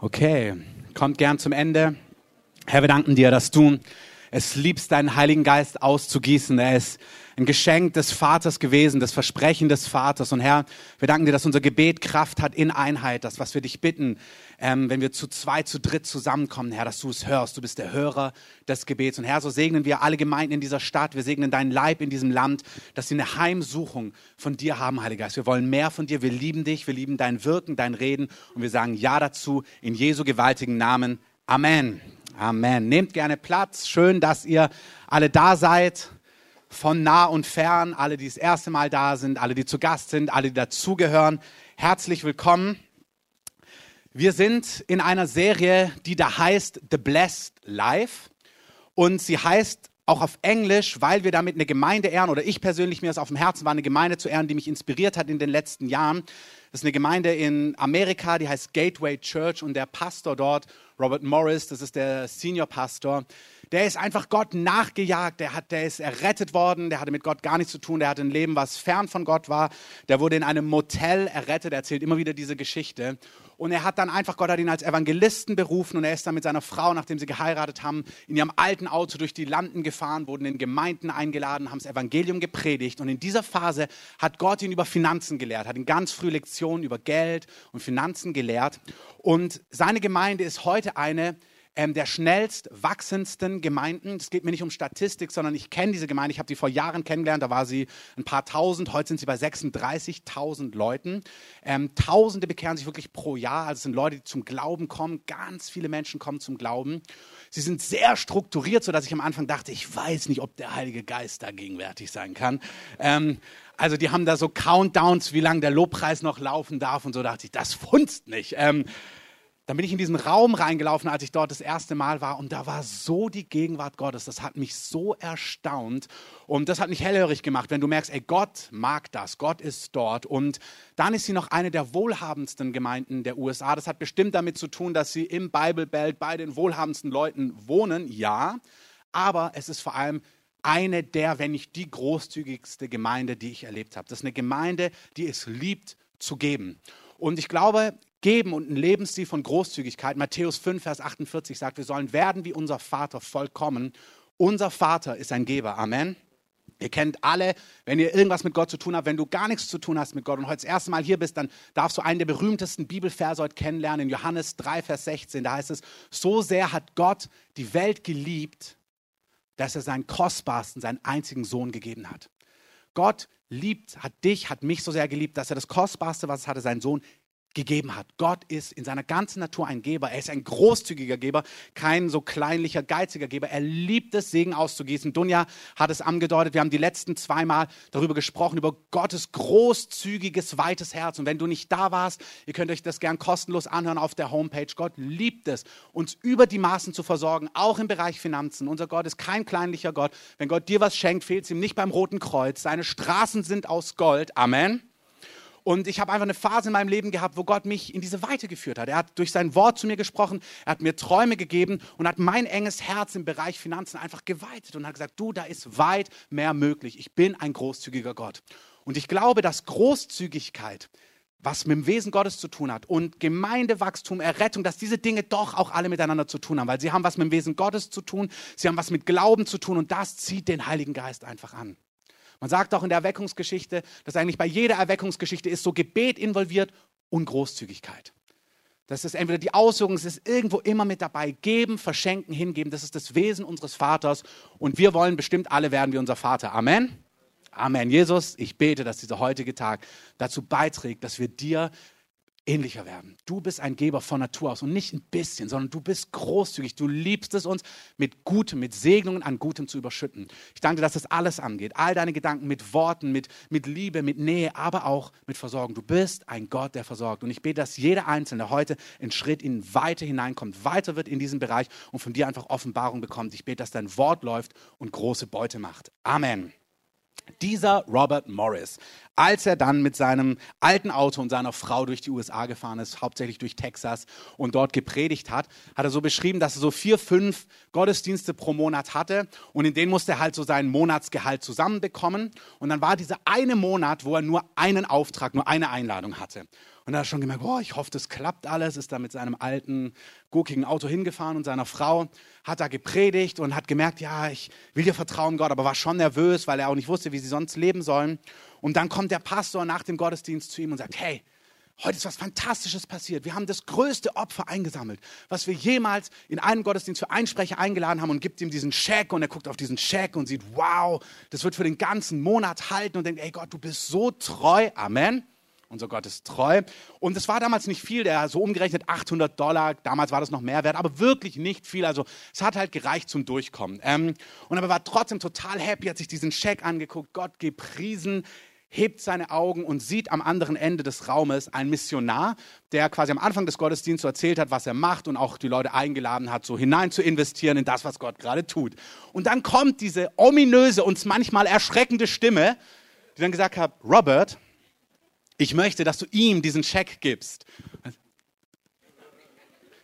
Okay, kommt gern zum Ende. Herr, wir danken dir, dass du es liebst, deinen Heiligen Geist auszugießen. Er ist ein Geschenk des Vaters gewesen, das Versprechen des Vaters. Und Herr, wir danken dir, dass unser Gebet Kraft hat in Einheit, das, was wir dich bitten, ähm, wenn wir zu zwei, zu dritt zusammenkommen, Herr, dass du es hörst. Du bist der Hörer des Gebets. Und Herr, so segnen wir alle Gemeinden in dieser Stadt. Wir segnen deinen Leib in diesem Land, dass sie eine Heimsuchung von dir haben, Heiliger Geist. Wir wollen mehr von dir. Wir lieben dich. Wir lieben dein Wirken, dein Reden. Und wir sagen Ja dazu in Jesu gewaltigen Namen. Amen. Amen. Nehmt gerne Platz. Schön, dass ihr alle da seid. Von nah und fern, alle, die das erste Mal da sind, alle, die zu Gast sind, alle, die dazugehören. Herzlich willkommen. Wir sind in einer Serie, die da heißt The Blessed Life. Und sie heißt auch auf Englisch, weil wir damit eine Gemeinde ehren, oder ich persönlich mir das auf dem Herzen war, eine Gemeinde zu ehren, die mich inspiriert hat in den letzten Jahren. Das ist eine Gemeinde in Amerika, die heißt Gateway Church und der Pastor dort, Robert Morris, das ist der Senior Pastor, der ist einfach Gott nachgejagt, der, hat, der ist errettet worden, der hatte mit Gott gar nichts zu tun, der hatte ein Leben, was fern von Gott war, der wurde in einem Motel errettet, er erzählt immer wieder diese Geschichte und er hat dann einfach, Gott hat ihn als Evangelisten berufen und er ist dann mit seiner Frau, nachdem sie geheiratet haben, in ihrem alten Auto durch die Landen gefahren, wurden in Gemeinden eingeladen, haben das Evangelium gepredigt. Und in dieser Phase hat Gott ihn über Finanzen gelehrt, hat ihn ganz früh Lektionen über Geld und Finanzen gelehrt. Und seine Gemeinde ist heute eine, ähm, der schnellst wachsendsten Gemeinden. Es geht mir nicht um Statistik, sondern ich kenne diese Gemeinde. Ich habe die vor Jahren kennengelernt. Da war sie ein paar tausend. Heute sind sie bei 36.000 Leuten. Ähm, Tausende bekehren sich wirklich pro Jahr. Also es sind Leute, die zum Glauben kommen. Ganz viele Menschen kommen zum Glauben. Sie sind sehr strukturiert, sodass ich am Anfang dachte, ich weiß nicht, ob der Heilige Geist da gegenwärtig sein kann. Ähm, also die haben da so Countdowns, wie lange der Lobpreis noch laufen darf und so. Da dachte ich, das funzt nicht. Ähm, dann bin ich in diesen Raum reingelaufen, als ich dort das erste Mal war und da war so die Gegenwart Gottes. Das hat mich so erstaunt und das hat mich hellhörig gemacht, wenn du merkst, ey, Gott mag das, Gott ist dort und dann ist sie noch eine der wohlhabendsten Gemeinden der USA. Das hat bestimmt damit zu tun, dass sie im Bible Belt bei den wohlhabendsten Leuten wohnen, ja, aber es ist vor allem eine der, wenn nicht die großzügigste Gemeinde, die ich erlebt habe. Das ist eine Gemeinde, die es liebt zu geben. Und ich glaube, geben und ein Lebensstil von Großzügigkeit. Matthäus 5, Vers 48 sagt, wir sollen werden wie unser Vater vollkommen. Unser Vater ist ein Geber. Amen. Ihr kennt alle, wenn ihr irgendwas mit Gott zu tun habt, wenn du gar nichts zu tun hast mit Gott und heute das erste Mal hier bist, dann darfst du einen der berühmtesten Bibelverse heute kennenlernen, in Johannes 3, Vers 16. Da heißt es, so sehr hat Gott die Welt geliebt, dass er seinen kostbarsten, seinen einzigen Sohn gegeben hat. Gott liebt, hat dich, hat mich so sehr geliebt, dass er das Kostbarste, was es hatte, seinen Sohn gegeben hat. Gott ist in seiner ganzen Natur ein Geber. Er ist ein großzügiger Geber, kein so kleinlicher, geiziger Geber. Er liebt es, Segen auszugießen. Dunja hat es angedeutet. Wir haben die letzten zweimal darüber gesprochen, über Gottes großzügiges, weites Herz. Und wenn du nicht da warst, ihr könnt euch das gern kostenlos anhören auf der Homepage. Gott liebt es, uns über die Maßen zu versorgen, auch im Bereich Finanzen. Unser Gott ist kein kleinlicher Gott. Wenn Gott dir was schenkt, fehlt es ihm nicht beim Roten Kreuz. Seine Straßen sind aus Gold. Amen. Und ich habe einfach eine Phase in meinem Leben gehabt, wo Gott mich in diese Weite geführt hat. Er hat durch sein Wort zu mir gesprochen, er hat mir Träume gegeben und hat mein enges Herz im Bereich Finanzen einfach geweitet und hat gesagt, du, da ist weit mehr möglich. Ich bin ein großzügiger Gott. Und ich glaube, dass Großzügigkeit, was mit dem Wesen Gottes zu tun hat und Gemeindewachstum, Errettung, dass diese Dinge doch auch alle miteinander zu tun haben, weil sie haben was mit dem Wesen Gottes zu tun, sie haben was mit Glauben zu tun und das zieht den Heiligen Geist einfach an. Man sagt auch in der Erweckungsgeschichte, dass eigentlich bei jeder Erweckungsgeschichte ist so Gebet involviert und Großzügigkeit. Das ist entweder die Auswirkung, es ist irgendwo immer mit dabei. Geben, verschenken, hingeben, das ist das Wesen unseres Vaters. Und wir wollen bestimmt alle werden wie unser Vater. Amen. Amen. Jesus, ich bete, dass dieser heutige Tag dazu beiträgt, dass wir dir ähnlicher werden. Du bist ein Geber von Natur aus und nicht ein bisschen, sondern du bist großzügig. Du liebst es uns, mit Gutem, mit Segnungen an Gutem zu überschütten. Ich danke dir, dass das alles angeht. All deine Gedanken mit Worten, mit, mit Liebe, mit Nähe, aber auch mit Versorgung. Du bist ein Gott, der versorgt. Und ich bete, dass jeder Einzelne heute einen Schritt in weiter hineinkommt, weiter wird in diesem Bereich und von dir einfach Offenbarung bekommt. Ich bete, dass dein Wort läuft und große Beute macht. Amen. Dieser Robert Morris, als er dann mit seinem alten Auto und seiner Frau durch die USA gefahren ist, hauptsächlich durch Texas und dort gepredigt hat, hat er so beschrieben, dass er so vier, fünf Gottesdienste pro Monat hatte und in denen musste er halt so seinen Monatsgehalt zusammenbekommen. Und dann war dieser eine Monat, wo er nur einen Auftrag, nur eine Einladung hatte. Und er hat schon gemerkt, oh, ich hoffe, das klappt alles, ist da mit seinem alten, gurkigen Auto hingefahren und seiner Frau, hat da gepredigt und hat gemerkt, ja, ich will dir vertrauen, Gott, aber war schon nervös, weil er auch nicht wusste, wie sie sonst leben sollen. Und dann kommt der Pastor nach dem Gottesdienst zu ihm und sagt, hey, Heute ist was Fantastisches passiert. Wir haben das größte Opfer eingesammelt, was wir jemals in einem Gottesdienst für einen Sprecher eingeladen haben und gibt ihm diesen Scheck und er guckt auf diesen Scheck und sieht, wow, das wird für den ganzen Monat halten und denkt, ey Gott, du bist so treu. Amen. Unser Gott ist treu. Und es war damals nicht viel, der so umgerechnet 800 Dollar, damals war das noch mehr wert, aber wirklich nicht viel. Also es hat halt gereicht zum Durchkommen. Ähm, und er war trotzdem total happy, hat sich diesen Scheck angeguckt, Gott gepriesen, hebt seine Augen und sieht am anderen Ende des Raumes einen Missionar, der quasi am Anfang des Gottesdienstes erzählt hat, was er macht und auch die Leute eingeladen hat, so hinein zu investieren in das, was Gott gerade tut. Und dann kommt diese ominöse, uns manchmal erschreckende Stimme, die dann gesagt hat, Robert, ich möchte, dass du ihm diesen Scheck gibst.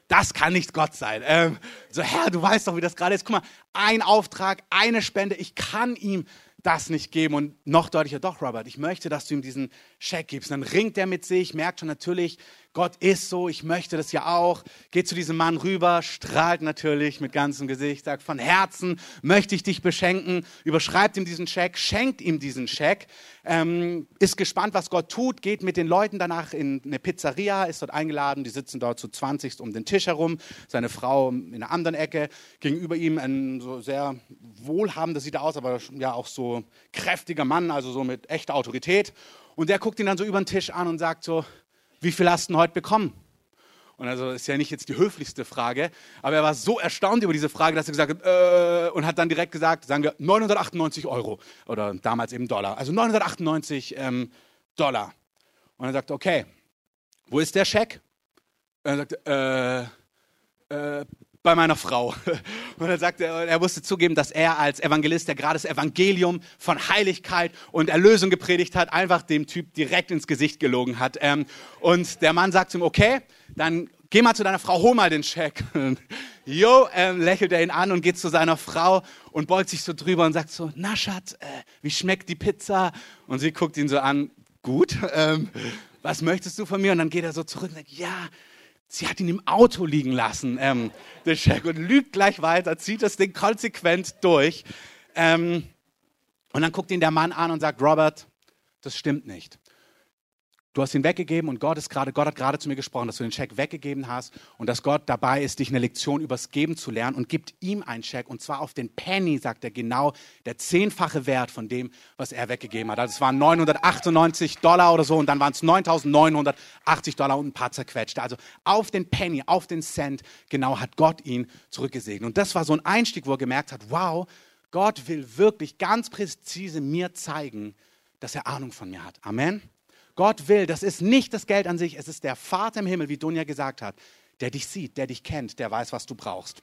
Das kann nicht Gott sein. Ähm, so, Herr, du weißt doch, wie das gerade ist. Guck mal, ein Auftrag, eine Spende, ich kann ihm das nicht geben. Und noch deutlicher, doch, Robert, ich möchte, dass du ihm diesen Scheck gibst. Und dann ringt er mit sich, merkt schon natürlich, Gott ist so, ich möchte das ja auch. Geht zu diesem Mann rüber, strahlt natürlich mit ganzem Gesicht, sagt, von Herzen möchte ich dich beschenken, überschreibt ihm diesen Scheck, schenkt ihm diesen Scheck, ähm, ist gespannt, was Gott tut, geht mit den Leuten danach in eine Pizzeria, ist dort eingeladen, die sitzen dort zu 20 um den Tisch herum, seine Frau in einer anderen Ecke, gegenüber ihm ein so sehr wohlhabender, sieht er aus, aber ja auch so kräftiger Mann, also so mit echter Autorität. Und der guckt ihn dann so über den Tisch an und sagt so, wie viel hast du heute bekommen? Und also ist ja nicht jetzt die höflichste Frage, aber er war so erstaunt über diese Frage, dass er gesagt hat, äh, und hat dann direkt gesagt, sagen wir 998 Euro oder damals eben Dollar, also 998 ähm, Dollar. Und er sagt, okay, wo ist der Scheck? Und er sagt, äh, äh, bei meiner Frau. Und er sagte, er musste zugeben, dass er als Evangelist, der gerade das Evangelium von Heiligkeit und Erlösung gepredigt hat, einfach dem Typ direkt ins Gesicht gelogen hat. Ähm, und der Mann sagt ihm, okay, dann geh mal zu deiner Frau, hol mal den Scheck. Jo, ähm, lächelt er ihn an und geht zu seiner Frau und beugt sich so drüber und sagt so, na Schatz, äh, wie schmeckt die Pizza? Und sie guckt ihn so an, gut, ähm, was möchtest du von mir? Und dann geht er so zurück und sagt, ja, Sie hat ihn im Auto liegen lassen, ähm, der Check, und lügt gleich weiter, zieht das Ding konsequent durch. Ähm, und dann guckt ihn der Mann an und sagt, Robert, das stimmt nicht. Du hast ihn weggegeben und Gott ist gerade, Gott hat gerade zu mir gesprochen, dass du den Scheck weggegeben hast und dass Gott dabei ist, dich eine Lektion übers Geben zu lernen und gibt ihm einen Scheck und zwar auf den Penny, sagt er genau, der zehnfache Wert von dem, was er weggegeben hat. Also es waren 998 Dollar oder so und dann waren es 9980 Dollar und ein paar zerquetschte. Also auf den Penny, auf den Cent, genau hat Gott ihn zurückgesegnet. Und das war so ein Einstieg, wo er gemerkt hat, wow, Gott will wirklich ganz präzise mir zeigen, dass er Ahnung von mir hat. Amen. Gott will, das ist nicht das Geld an sich, es ist der Vater im Himmel, wie Dunja gesagt hat, der dich sieht, der dich kennt, der weiß, was du brauchst.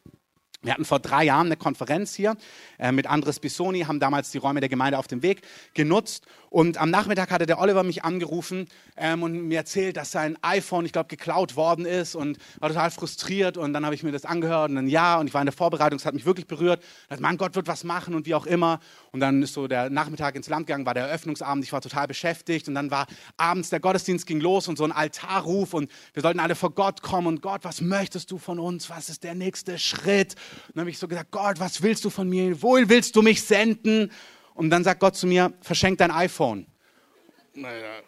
Wir hatten vor drei Jahren eine Konferenz hier äh, mit Andres Bisoni, haben damals die Räume der Gemeinde auf dem Weg genutzt. Und am Nachmittag hatte der Oliver mich angerufen ähm, und mir erzählt, dass sein iPhone, ich glaube, geklaut worden ist und war total frustriert. Und dann habe ich mir das angehört und dann ja, und ich war in der Vorbereitung, es hat mich wirklich berührt. Und Mann, Gott wird was machen und wie auch immer. Und dann ist so der Nachmittag ins Land gegangen, war der Eröffnungsabend, ich war total beschäftigt. Und dann war abends der Gottesdienst ging los und so ein Altarruf und wir sollten alle vor Gott kommen. Und Gott, was möchtest du von uns? Was ist der nächste Schritt? Und dann habe ich so gesagt, Gott, was willst du von mir? Wohin willst du mich senden? Und dann sagt Gott zu mir, verschenk dein iPhone. Naja,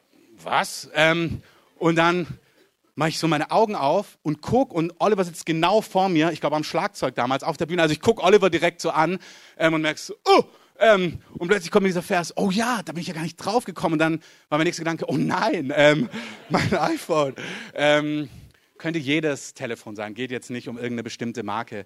was? Ähm, und dann mache ich so meine Augen auf und guck und Oliver sitzt genau vor mir, ich glaube am Schlagzeug damals auf der Bühne. Also ich gucke Oliver direkt so an ähm, und merkst so, oh, ähm, und plötzlich kommt mir dieser Vers, oh ja, da bin ich ja gar nicht drauf gekommen. Und dann war mein nächster Gedanke, oh nein, ähm, mein iPhone. Ähm, könnte jedes Telefon sein, geht jetzt nicht um irgendeine bestimmte Marke.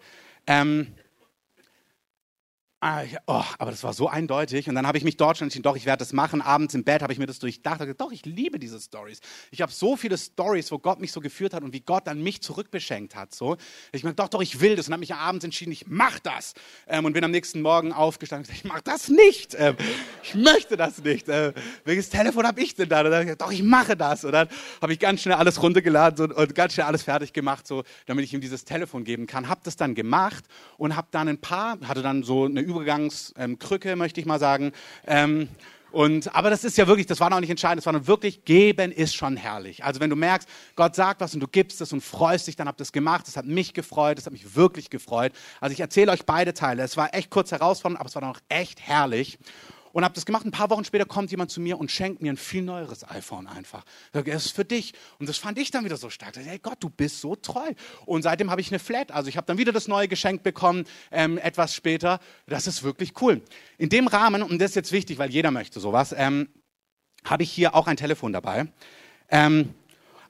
Ähm, Ah, oh, aber das war so eindeutig. Und dann habe ich mich dort schon entschieden, doch, ich werde das machen. Abends im Bett habe ich mir das durchdacht. Gesagt, doch, ich liebe diese Stories. Ich habe so viele Stories, wo Gott mich so geführt hat und wie Gott dann mich zurückbeschenkt hat. So, ich meine, doch, doch, ich will das. Und habe mich abends entschieden, ich mache das. Ähm, und bin am nächsten Morgen aufgestanden und gesagt, ich mache das nicht. Ähm, ich möchte das nicht. Äh, welches Telefon habe ich denn da? Und dann ich gesagt, doch, ich mache das. Und dann habe ich ganz schnell alles runtergeladen und, und ganz schnell alles fertig gemacht, so, damit ich ihm dieses Telefon geben kann. Habe das dann gemacht und habe dann ein paar, hatte dann so eine Übergangskrücke, ähm, möchte ich mal sagen. Ähm, Und, aber das ist ja wirklich, das war noch nicht entscheidend, das war noch wirklich, geben ist schon herrlich. Also wenn du merkst, Gott sagt was und du gibst es und freust dich, dann habt ihr es gemacht. Das hat mich gefreut, das hat mich wirklich gefreut. Also ich erzähle euch beide Teile. Es war echt kurz herausfordernd, aber es war noch echt herrlich und habe das gemacht. Ein paar Wochen später kommt jemand zu mir und schenkt mir ein viel neueres iPhone einfach. Das ist für dich. Und das fand ich dann wieder so stark. Ich hey Gott, du bist so treu. Und seitdem habe ich eine Flat. Also ich habe dann wieder das neue Geschenk bekommen, ähm, etwas später. Das ist wirklich cool. In dem Rahmen, und das ist jetzt wichtig, weil jeder möchte sowas, ähm, habe ich hier auch ein Telefon dabei. Ähm,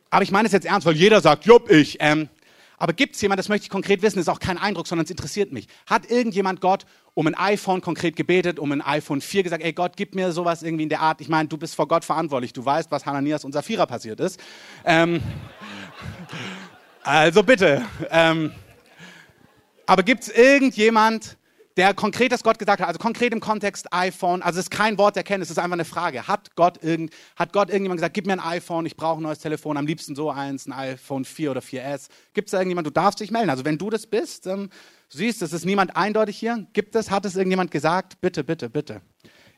aber ich meine es jetzt ernst, weil jeder sagt, jupp, ich. Ähm, aber gibt es jemand, das möchte ich konkret wissen, ist auch kein Eindruck, sondern es interessiert mich. Hat irgendjemand Gott um ein iPhone konkret gebetet, um ein iPhone 4 gesagt, ey Gott, gib mir sowas irgendwie in der Art. Ich meine, du bist vor Gott verantwortlich. Du weißt, was Hananias und Sapphira passiert ist. Ähm, also bitte. Ähm, aber gibt es irgendjemand, der konkret das Gott gesagt hat, also konkret im Kontext iPhone, also es ist kein Wort der Kenntnis, es ist einfach eine Frage. Hat Gott, irgend, hat Gott irgendjemand gesagt, gib mir ein iPhone, ich brauche ein neues Telefon, am liebsten so eins, ein iPhone 4 oder 4S. Gibt es da irgendjemand, du darfst dich melden. Also wenn du das bist, ähm, siehst, es ist niemand eindeutig hier. Gibt es, hat es irgendjemand gesagt? Bitte, bitte, bitte.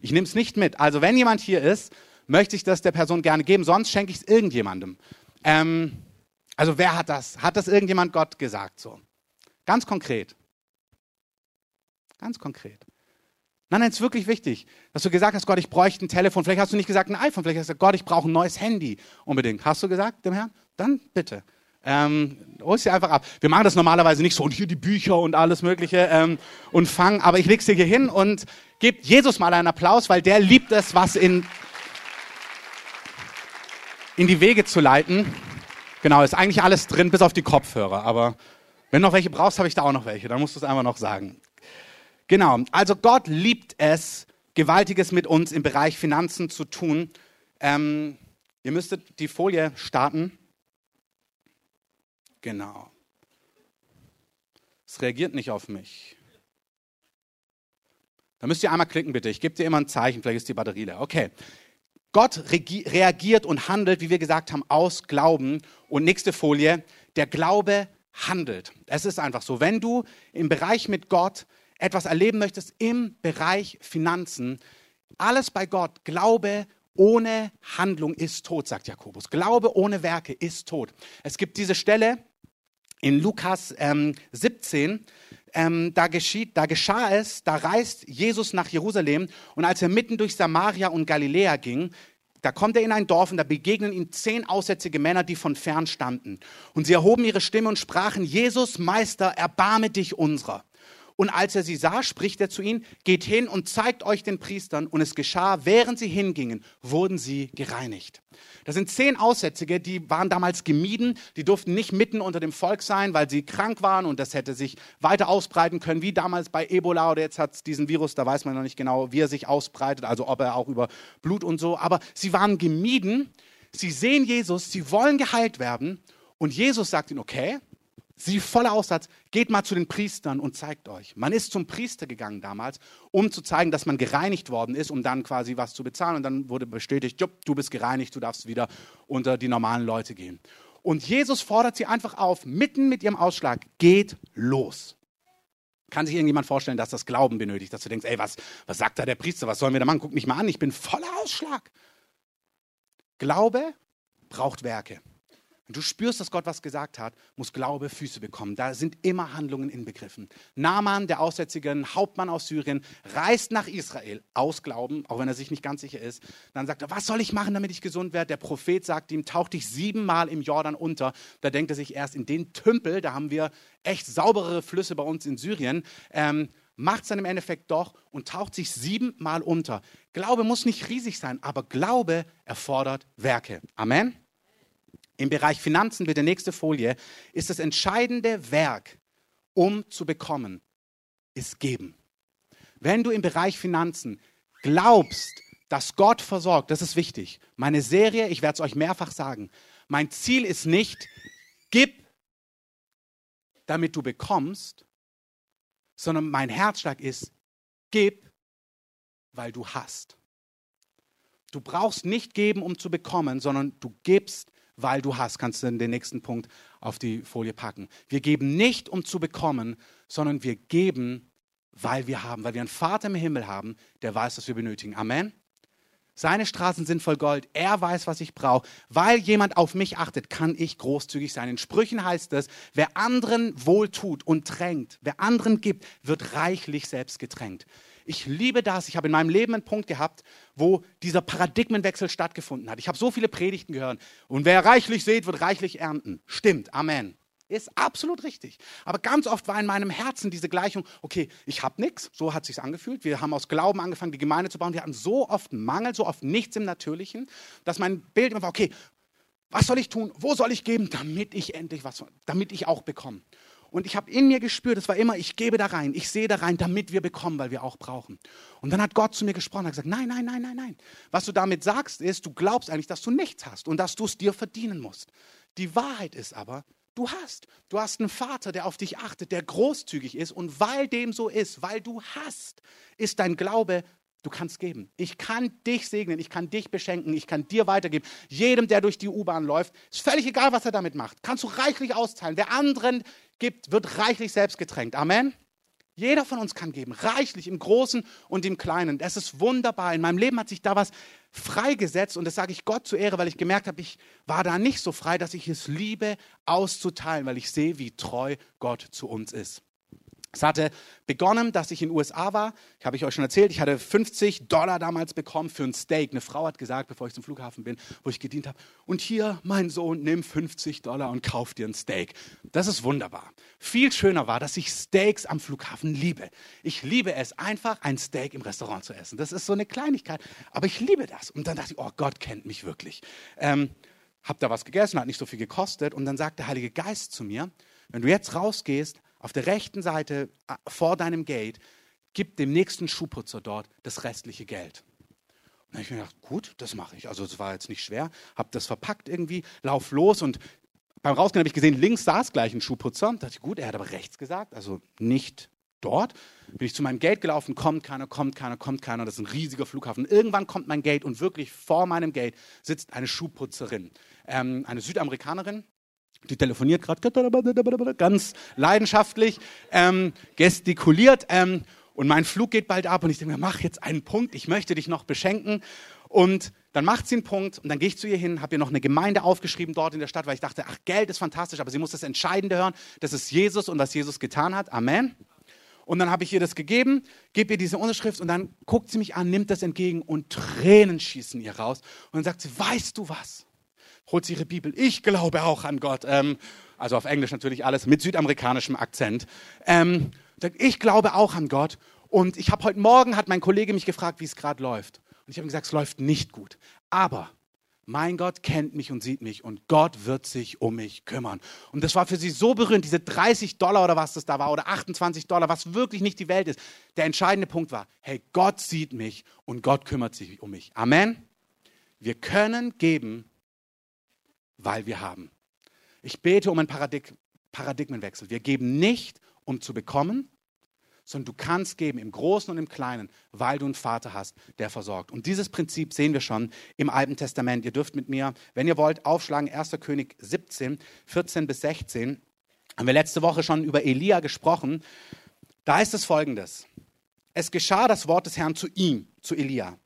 Ich nehme es nicht mit. Also wenn jemand hier ist, möchte ich das der Person gerne geben, sonst schenke ich es irgendjemandem. Ähm, also wer hat das? Hat das irgendjemand Gott gesagt so? Ganz konkret. Ganz konkret. Nein, nein, es ist wirklich wichtig, dass du gesagt hast, Gott, ich bräuchte ein Telefon. Vielleicht hast du nicht gesagt ein iPhone, vielleicht hast du gesagt, Gott, ich brauche ein neues Handy unbedingt. Hast du gesagt dem Herrn? Dann bitte. Ähm, holst dir einfach ab. Wir machen das normalerweise nicht so und hier die Bücher und alles Mögliche ähm, und fangen, aber ich leg's dir hier hin und gib Jesus mal einen Applaus, weil der liebt es, was in, in die Wege zu leiten. Genau, ist eigentlich alles drin, bis auf die Kopfhörer. Aber wenn du noch welche brauchst, habe ich da auch noch welche. Dann musst du es einfach noch sagen. Genau, also Gott liebt es, Gewaltiges mit uns im Bereich Finanzen zu tun. Ähm, ihr müsstet die Folie starten. Genau. Es reagiert nicht auf mich. Da müsst ihr einmal klicken, bitte. Ich gebe dir immer ein Zeichen, vielleicht ist die Batterie leer. Okay. Gott reagiert und handelt, wie wir gesagt haben, aus Glauben. Und nächste Folie, der Glaube handelt. Es ist einfach so, wenn du im Bereich mit Gott etwas erleben möchtest im Bereich Finanzen, alles bei Gott, Glaube ohne Handlung ist tot, sagt Jakobus. Glaube ohne Werke ist tot. Es gibt diese Stelle in Lukas ähm, 17, ähm, da, geschieht, da geschah es, da reist Jesus nach Jerusalem und als er mitten durch Samaria und Galiläa ging, da kommt er in ein Dorf und da begegnen ihm zehn aussätzige Männer, die von fern standen. Und sie erhoben ihre Stimme und sprachen, Jesus, Meister, erbarme dich unserer. Und als er sie sah, spricht er zu ihnen, geht hin und zeigt euch den Priestern. Und es geschah, während sie hingingen, wurden sie gereinigt. Das sind zehn Aussätzige, die waren damals gemieden, die durften nicht mitten unter dem Volk sein, weil sie krank waren. Und das hätte sich weiter ausbreiten können, wie damals bei Ebola. Oder jetzt hat es diesen Virus, da weiß man noch nicht genau, wie er sich ausbreitet, also ob er auch über Blut und so, aber sie waren gemieden, sie sehen Jesus, sie wollen geheilt werden. Und Jesus sagt ihnen, okay, Sie voller Aussatz, geht mal zu den Priestern und zeigt euch. Man ist zum Priester gegangen damals, um zu zeigen, dass man gereinigt worden ist, um dann quasi was zu bezahlen. Und dann wurde bestätigt, du bist gereinigt, du darfst wieder unter die normalen Leute gehen. Und Jesus fordert sie einfach auf, mitten mit ihrem Ausschlag, geht los. Kann sich irgendjemand vorstellen, dass das Glauben benötigt, dass du denkst, ey, was, was sagt da der Priester, was sollen wir da machen? Guck mich mal an, ich bin voller Ausschlag. Glaube braucht Werke. Wenn du spürst, dass Gott was gesagt hat, muss Glaube Füße bekommen. Da sind immer Handlungen inbegriffen. Naaman, der aussätzige Hauptmann aus Syrien, reist nach Israel aus Glauben, auch wenn er sich nicht ganz sicher ist. Dann sagt er, was soll ich machen, damit ich gesund werde? Der Prophet sagt ihm, tauch dich siebenmal im Jordan unter. Da denkt er sich erst in den Tümpel, da haben wir echt sauberere Flüsse bei uns in Syrien. Ähm, macht es dann im Endeffekt doch und taucht sich siebenmal unter. Glaube muss nicht riesig sein, aber Glaube erfordert Werke. Amen im Bereich Finanzen, bitte nächste Folie, ist das entscheidende Werk, um zu bekommen, ist geben. Wenn du im Bereich Finanzen glaubst, dass Gott versorgt, das ist wichtig. Meine Serie, ich werde es euch mehrfach sagen, mein Ziel ist nicht, gib, damit du bekommst, sondern mein Herzschlag ist, gib, weil du hast. Du brauchst nicht geben, um zu bekommen, sondern du gibst, weil du hast. Kannst du den nächsten Punkt auf die Folie packen. Wir geben nicht, um zu bekommen, sondern wir geben, weil wir haben, weil wir einen Vater im Himmel haben, der weiß, was wir benötigen. Amen. Seine Straßen sind voll Gold. Er weiß, was ich brauche. Weil jemand auf mich achtet, kann ich großzügig sein. In Sprüchen heißt es, wer anderen wohltut und tränkt, wer anderen gibt, wird reichlich selbst getränkt. Ich liebe das. Ich habe in meinem Leben einen Punkt gehabt, wo dieser Paradigmenwechsel stattgefunden hat. Ich habe so viele Predigten gehört. Und wer reichlich sät, wird reichlich ernten. Stimmt. Amen. Ist absolut richtig. Aber ganz oft war in meinem Herzen diese Gleichung, okay, ich habe nichts, so hat sich angefühlt. Wir haben aus Glauben angefangen, die Gemeinde zu bauen. Wir hatten so oft Mangel, so oft nichts im Natürlichen, dass mein Bild immer war, okay, was soll ich tun? Wo soll ich geben, damit ich endlich was, damit ich auch bekomme? Und ich habe in mir gespürt, es war immer, ich gebe da rein, ich sehe da rein, damit wir bekommen, weil wir auch brauchen. Und dann hat Gott zu mir gesprochen, hat gesagt, nein, nein, nein, nein, nein. Was du damit sagst, ist, du glaubst eigentlich, dass du nichts hast und dass du es dir verdienen musst. Die Wahrheit ist aber, du hast. Du hast einen Vater, der auf dich achtet, der großzügig ist. Und weil dem so ist, weil du hast, ist dein Glaube, du kannst geben. Ich kann dich segnen, ich kann dich beschenken, ich kann dir weitergeben. Jedem, der durch die U-Bahn läuft, ist völlig egal, was er damit macht. Kannst du reichlich austeilen. Wer anderen gibt, wird reichlich selbst getränkt. Amen. Jeder von uns kann geben, reichlich im Großen und im Kleinen. Es ist wunderbar. In meinem Leben hat sich da was freigesetzt und das sage ich Gott zu Ehre, weil ich gemerkt habe, ich war da nicht so frei, dass ich es liebe, auszuteilen, weil ich sehe, wie treu Gott zu uns ist. Es hatte begonnen, dass ich in den USA war. Ich habe ich euch schon erzählt, ich hatte 50 Dollar damals bekommen für ein Steak. Eine Frau hat gesagt, bevor ich zum Flughafen bin, wo ich gedient habe, und hier, mein Sohn, nimm 50 Dollar und kauf dir ein Steak. Das ist wunderbar. Viel schöner war, dass ich Steaks am Flughafen liebe. Ich liebe es, einfach ein Steak im Restaurant zu essen. Das ist so eine Kleinigkeit, aber ich liebe das. Und dann dachte ich, oh, Gott kennt mich wirklich. Ähm, hab da was gegessen, hat nicht so viel gekostet. Und dann sagt der Heilige Geist zu mir, wenn du jetzt rausgehst, auf der rechten Seite äh, vor deinem Gate, gib dem nächsten Schuhputzer dort das restliche Geld. Und dann habe ich mir gedacht, gut, das mache ich. Also es war jetzt nicht schwer, habe das verpackt irgendwie, lauf los und beim Rausgehen habe ich gesehen, links saß gleich ein Schuhputzer. Da dachte ich, gut, er hat aber rechts gesagt, also nicht dort. Bin ich zu meinem Gate gelaufen, kommt keiner, kommt keiner, kommt keiner. Das ist ein riesiger Flughafen. Irgendwann kommt mein Gate und wirklich vor meinem Gate sitzt eine Schuhputzerin, ähm, eine Südamerikanerin, die telefoniert gerade ganz leidenschaftlich, ähm, gestikuliert ähm, und mein Flug geht bald ab und ich denke mir, mach jetzt einen Punkt, ich möchte dich noch beschenken. Und dann macht sie einen Punkt und dann gehe ich zu ihr hin, habe ihr noch eine Gemeinde aufgeschrieben dort in der Stadt, weil ich dachte, ach, Geld ist fantastisch, aber sie muss das Entscheidende hören, das ist Jesus und was Jesus getan hat. Amen. Und dann habe ich ihr das gegeben, gebe ihr diese Unterschrift und dann guckt sie mich an, nimmt das entgegen und Tränen schießen ihr raus. Und dann sagt sie, weißt du was? Holt sie ihre Bibel. Ich glaube auch an Gott. Ähm, also auf Englisch natürlich alles mit südamerikanischem Akzent. Ähm, ich glaube auch an Gott. Und ich habe heute Morgen, hat mein Kollege mich gefragt, wie es gerade läuft. Und ich habe gesagt, es läuft nicht gut. Aber mein Gott kennt mich und sieht mich und Gott wird sich um mich kümmern. Und das war für sie so berührend, diese 30 Dollar oder was das da war oder 28 Dollar, was wirklich nicht die Welt ist. Der entscheidende Punkt war, hey, Gott sieht mich und Gott kümmert sich um mich. Amen. Wir können geben, weil wir haben. Ich bete um einen Paradig Paradigmenwechsel. Wir geben nicht, um zu bekommen, sondern du kannst geben im Großen und im Kleinen, weil du einen Vater hast, der versorgt. Und dieses Prinzip sehen wir schon im Alten Testament. Ihr dürft mit mir, wenn ihr wollt, aufschlagen, 1. König 17, 14 bis 16. Haben wir letzte Woche schon über Elia gesprochen. Da ist es folgendes. Es geschah das Wort des Herrn zu ihm, zu Elia.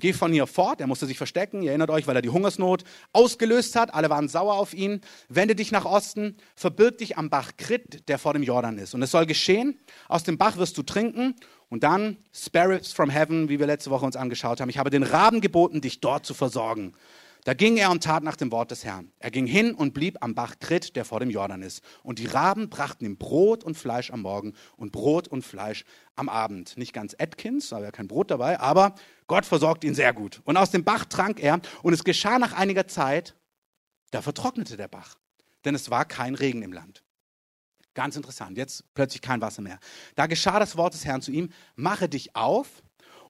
Geh von hier fort. Er musste sich verstecken. Ihr erinnert euch, weil er die Hungersnot ausgelöst hat. Alle waren sauer auf ihn. Wende dich nach Osten. Verbirg dich am Bach Krit, der vor dem Jordan ist. Und es soll geschehen. Aus dem Bach wirst du trinken. Und dann Spirits from Heaven, wie wir letzte Woche uns angeschaut haben. Ich habe den Raben geboten, dich dort zu versorgen. Da ging er und tat nach dem Wort des Herrn. Er ging hin und blieb am Bach Krit, der vor dem Jordan ist. Und die Raben brachten ihm Brot und Fleisch am Morgen und Brot und Fleisch am Abend. Nicht ganz Atkins, da war ja kein Brot dabei, aber Gott versorgt ihn sehr gut. Und aus dem Bach trank er und es geschah nach einiger Zeit, da vertrocknete der Bach, denn es war kein Regen im Land. Ganz interessant, jetzt plötzlich kein Wasser mehr. Da geschah das Wort des Herrn zu ihm, mache dich auf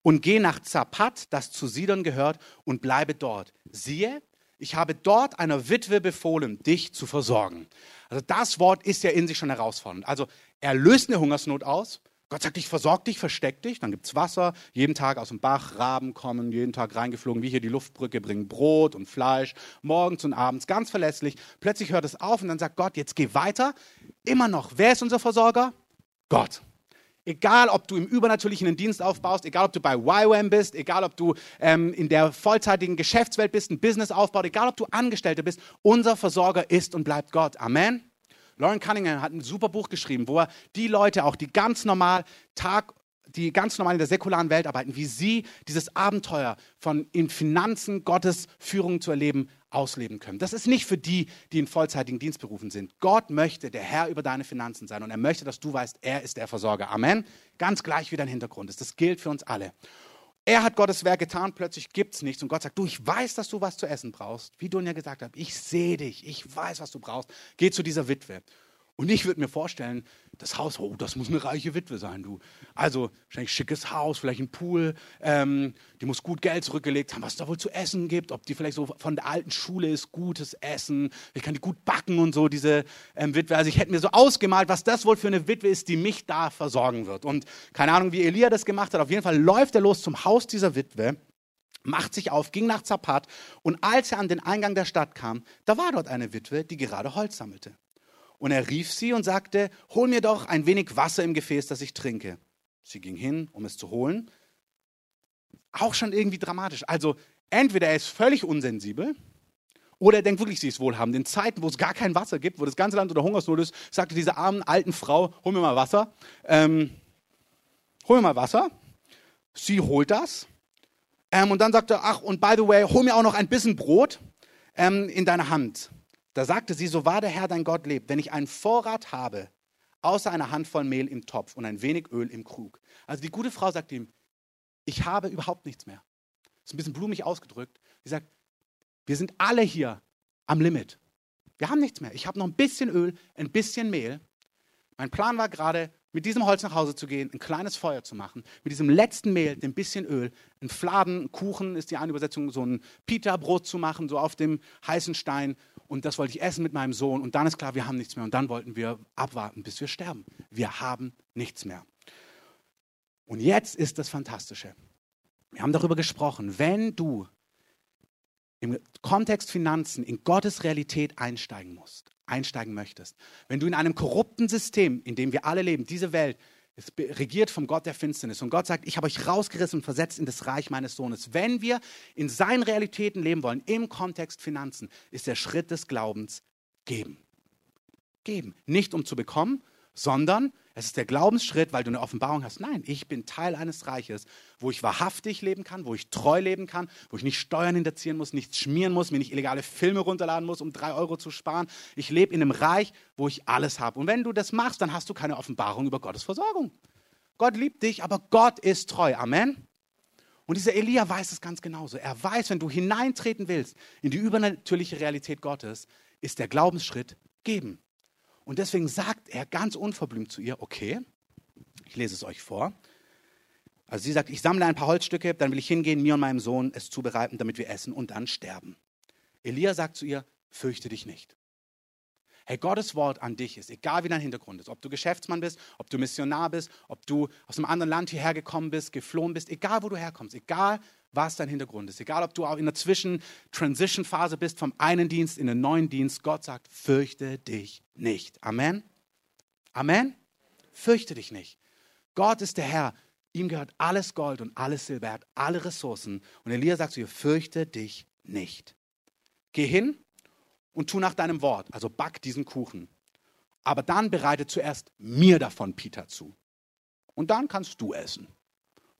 und geh nach Zapat, das zu Sidon gehört, und bleibe dort. Siehe, ich habe dort einer Witwe befohlen, dich zu versorgen. Also das Wort ist ja in sich schon herausfordernd. Also er löst eine Hungersnot aus. Gott sagt, ich versorge dich, versteck dich. Dann gibt es Wasser, jeden Tag aus dem Bach, Raben kommen, jeden Tag reingeflogen, wie hier die Luftbrücke, bringen Brot und Fleisch, morgens und abends, ganz verlässlich. Plötzlich hört es auf und dann sagt Gott, jetzt geh weiter. Immer noch, wer ist unser Versorger? Gott. Egal, ob du im Übernatürlichen einen Dienst aufbaust, egal, ob du bei YWAM bist, egal, ob du ähm, in der vollzeitigen Geschäftswelt bist, ein Business aufbaust, egal, ob du Angestellter bist, unser Versorger ist und bleibt Gott. Amen. Lauren Cunningham hat ein super Buch geschrieben, wo er die Leute auch, die ganz normal Tag die ganz normal in der säkularen Welt arbeiten, wie sie dieses Abenteuer von in Finanzen Gottes Führung zu erleben, ausleben können. Das ist nicht für die, die in vollzeitigen Dienst berufen sind. Gott möchte der Herr über deine Finanzen sein und er möchte, dass du weißt, er ist der Versorger. Amen. Ganz gleich, wie dein Hintergrund ist. Das gilt für uns alle. Er hat Gottes Werk getan, plötzlich gibt es nichts. Und Gott sagt, du, ich weiß, dass du was zu essen brauchst. Wie Dunja gesagt hat, ich sehe dich, ich weiß, was du brauchst. Geh zu dieser Witwe. Und ich würde mir vorstellen, das Haus, oh, das muss eine reiche Witwe sein, du. Also wahrscheinlich schickes Haus, vielleicht ein Pool, ähm, die muss gut Geld zurückgelegt haben, was es da wohl zu essen gibt, ob die vielleicht so von der alten Schule ist, gutes Essen, ich kann die gut backen und so, diese ähm, Witwe. Also ich hätte mir so ausgemalt, was das wohl für eine Witwe ist, die mich da versorgen wird. Und keine Ahnung, wie Elia das gemacht hat, auf jeden Fall läuft er los zum Haus dieser Witwe macht sich auf, ging nach Zapat und als er an den Eingang der Stadt kam, da war dort eine Witwe, die gerade Holz sammelte. Und er rief sie und sagte, hol mir doch ein wenig Wasser im Gefäß, das ich trinke. Sie ging hin, um es zu holen. Auch schon irgendwie dramatisch. Also entweder er ist völlig unsensibel oder er denkt wirklich, sie ist wohlhabend. In Zeiten, wo es gar kein Wasser gibt, wo das ganze Land unter Hungersnot ist, sagte diese armen alten Frau, hol mir mal Wasser. Ähm, hol mir mal Wasser. Sie holt das. Ähm, und dann sagte er, ach, und by the way, hol mir auch noch ein bisschen Brot ähm, in deine Hand. Da sagte sie, so wahr der Herr dein Gott lebt, wenn ich einen Vorrat habe, außer einer Handvoll Mehl im Topf und ein wenig Öl im Krug. Also die gute Frau sagt ihm, ich habe überhaupt nichts mehr. Das ist ein bisschen blumig ausgedrückt. Sie sagt, wir sind alle hier am Limit. Wir haben nichts mehr. Ich habe noch ein bisschen Öl, ein bisschen Mehl. Mein Plan war gerade, mit diesem Holz nach Hause zu gehen, ein kleines Feuer zu machen, mit diesem letzten Mehl, dem bisschen Öl, ein Fladen, ein Kuchen ist die eine Übersetzung, so ein Pita-Brot zu machen, so auf dem heißen Stein und das wollte ich essen mit meinem Sohn und dann ist klar, wir haben nichts mehr und dann wollten wir abwarten, bis wir sterben. Wir haben nichts mehr. Und jetzt ist das Fantastische. Wir haben darüber gesprochen, wenn du im Kontext Finanzen in Gottes Realität einsteigen musst, einsteigen möchtest, wenn du in einem korrupten System, in dem wir alle leben, diese Welt, ist regiert vom Gott der Finsternis. Und Gott sagt, ich habe euch rausgerissen und versetzt in das Reich meines Sohnes. Wenn wir in seinen Realitäten leben wollen, im Kontext Finanzen, ist der Schritt des Glaubens geben. Geben. Nicht um zu bekommen, sondern es ist der Glaubensschritt, weil du eine Offenbarung hast. Nein, ich bin Teil eines Reiches, wo ich wahrhaftig leben kann, wo ich treu leben kann, wo ich nicht Steuern hinterziehen muss, nichts schmieren muss, mir nicht illegale Filme runterladen muss, um drei Euro zu sparen. Ich lebe in einem Reich, wo ich alles habe. Und wenn du das machst, dann hast du keine Offenbarung über Gottes Versorgung. Gott liebt dich, aber Gott ist treu. Amen. Und dieser Elia weiß es ganz genauso. Er weiß, wenn du hineintreten willst in die übernatürliche Realität Gottes, ist der Glaubensschritt geben. Und deswegen sagt er ganz unverblümt zu ihr, okay, ich lese es euch vor. Also sie sagt, ich sammle ein paar Holzstücke, dann will ich hingehen, mir und meinem Sohn es zubereiten, damit wir essen und dann sterben. Elia sagt zu ihr, fürchte dich nicht. Hey, Gottes Wort an dich ist, egal wie dein Hintergrund ist, ob du Geschäftsmann bist, ob du Missionar bist, ob du aus einem anderen Land hierher gekommen bist, geflohen bist, egal wo du herkommst, egal was dein Hintergrund ist, egal ob du auch in der Zwischen-Transition-Phase bist vom einen Dienst in den neuen Dienst, Gott sagt, fürchte dich nicht. Amen. Amen. Fürchte dich nicht. Gott ist der Herr. Ihm gehört alles Gold und alles Silber. Er hat alle Ressourcen. Und Elia sagt zu ihr, fürchte dich nicht. Geh hin und tu nach deinem Wort. Also back diesen Kuchen. Aber dann bereite zuerst mir davon Peter zu. Und dann kannst du essen.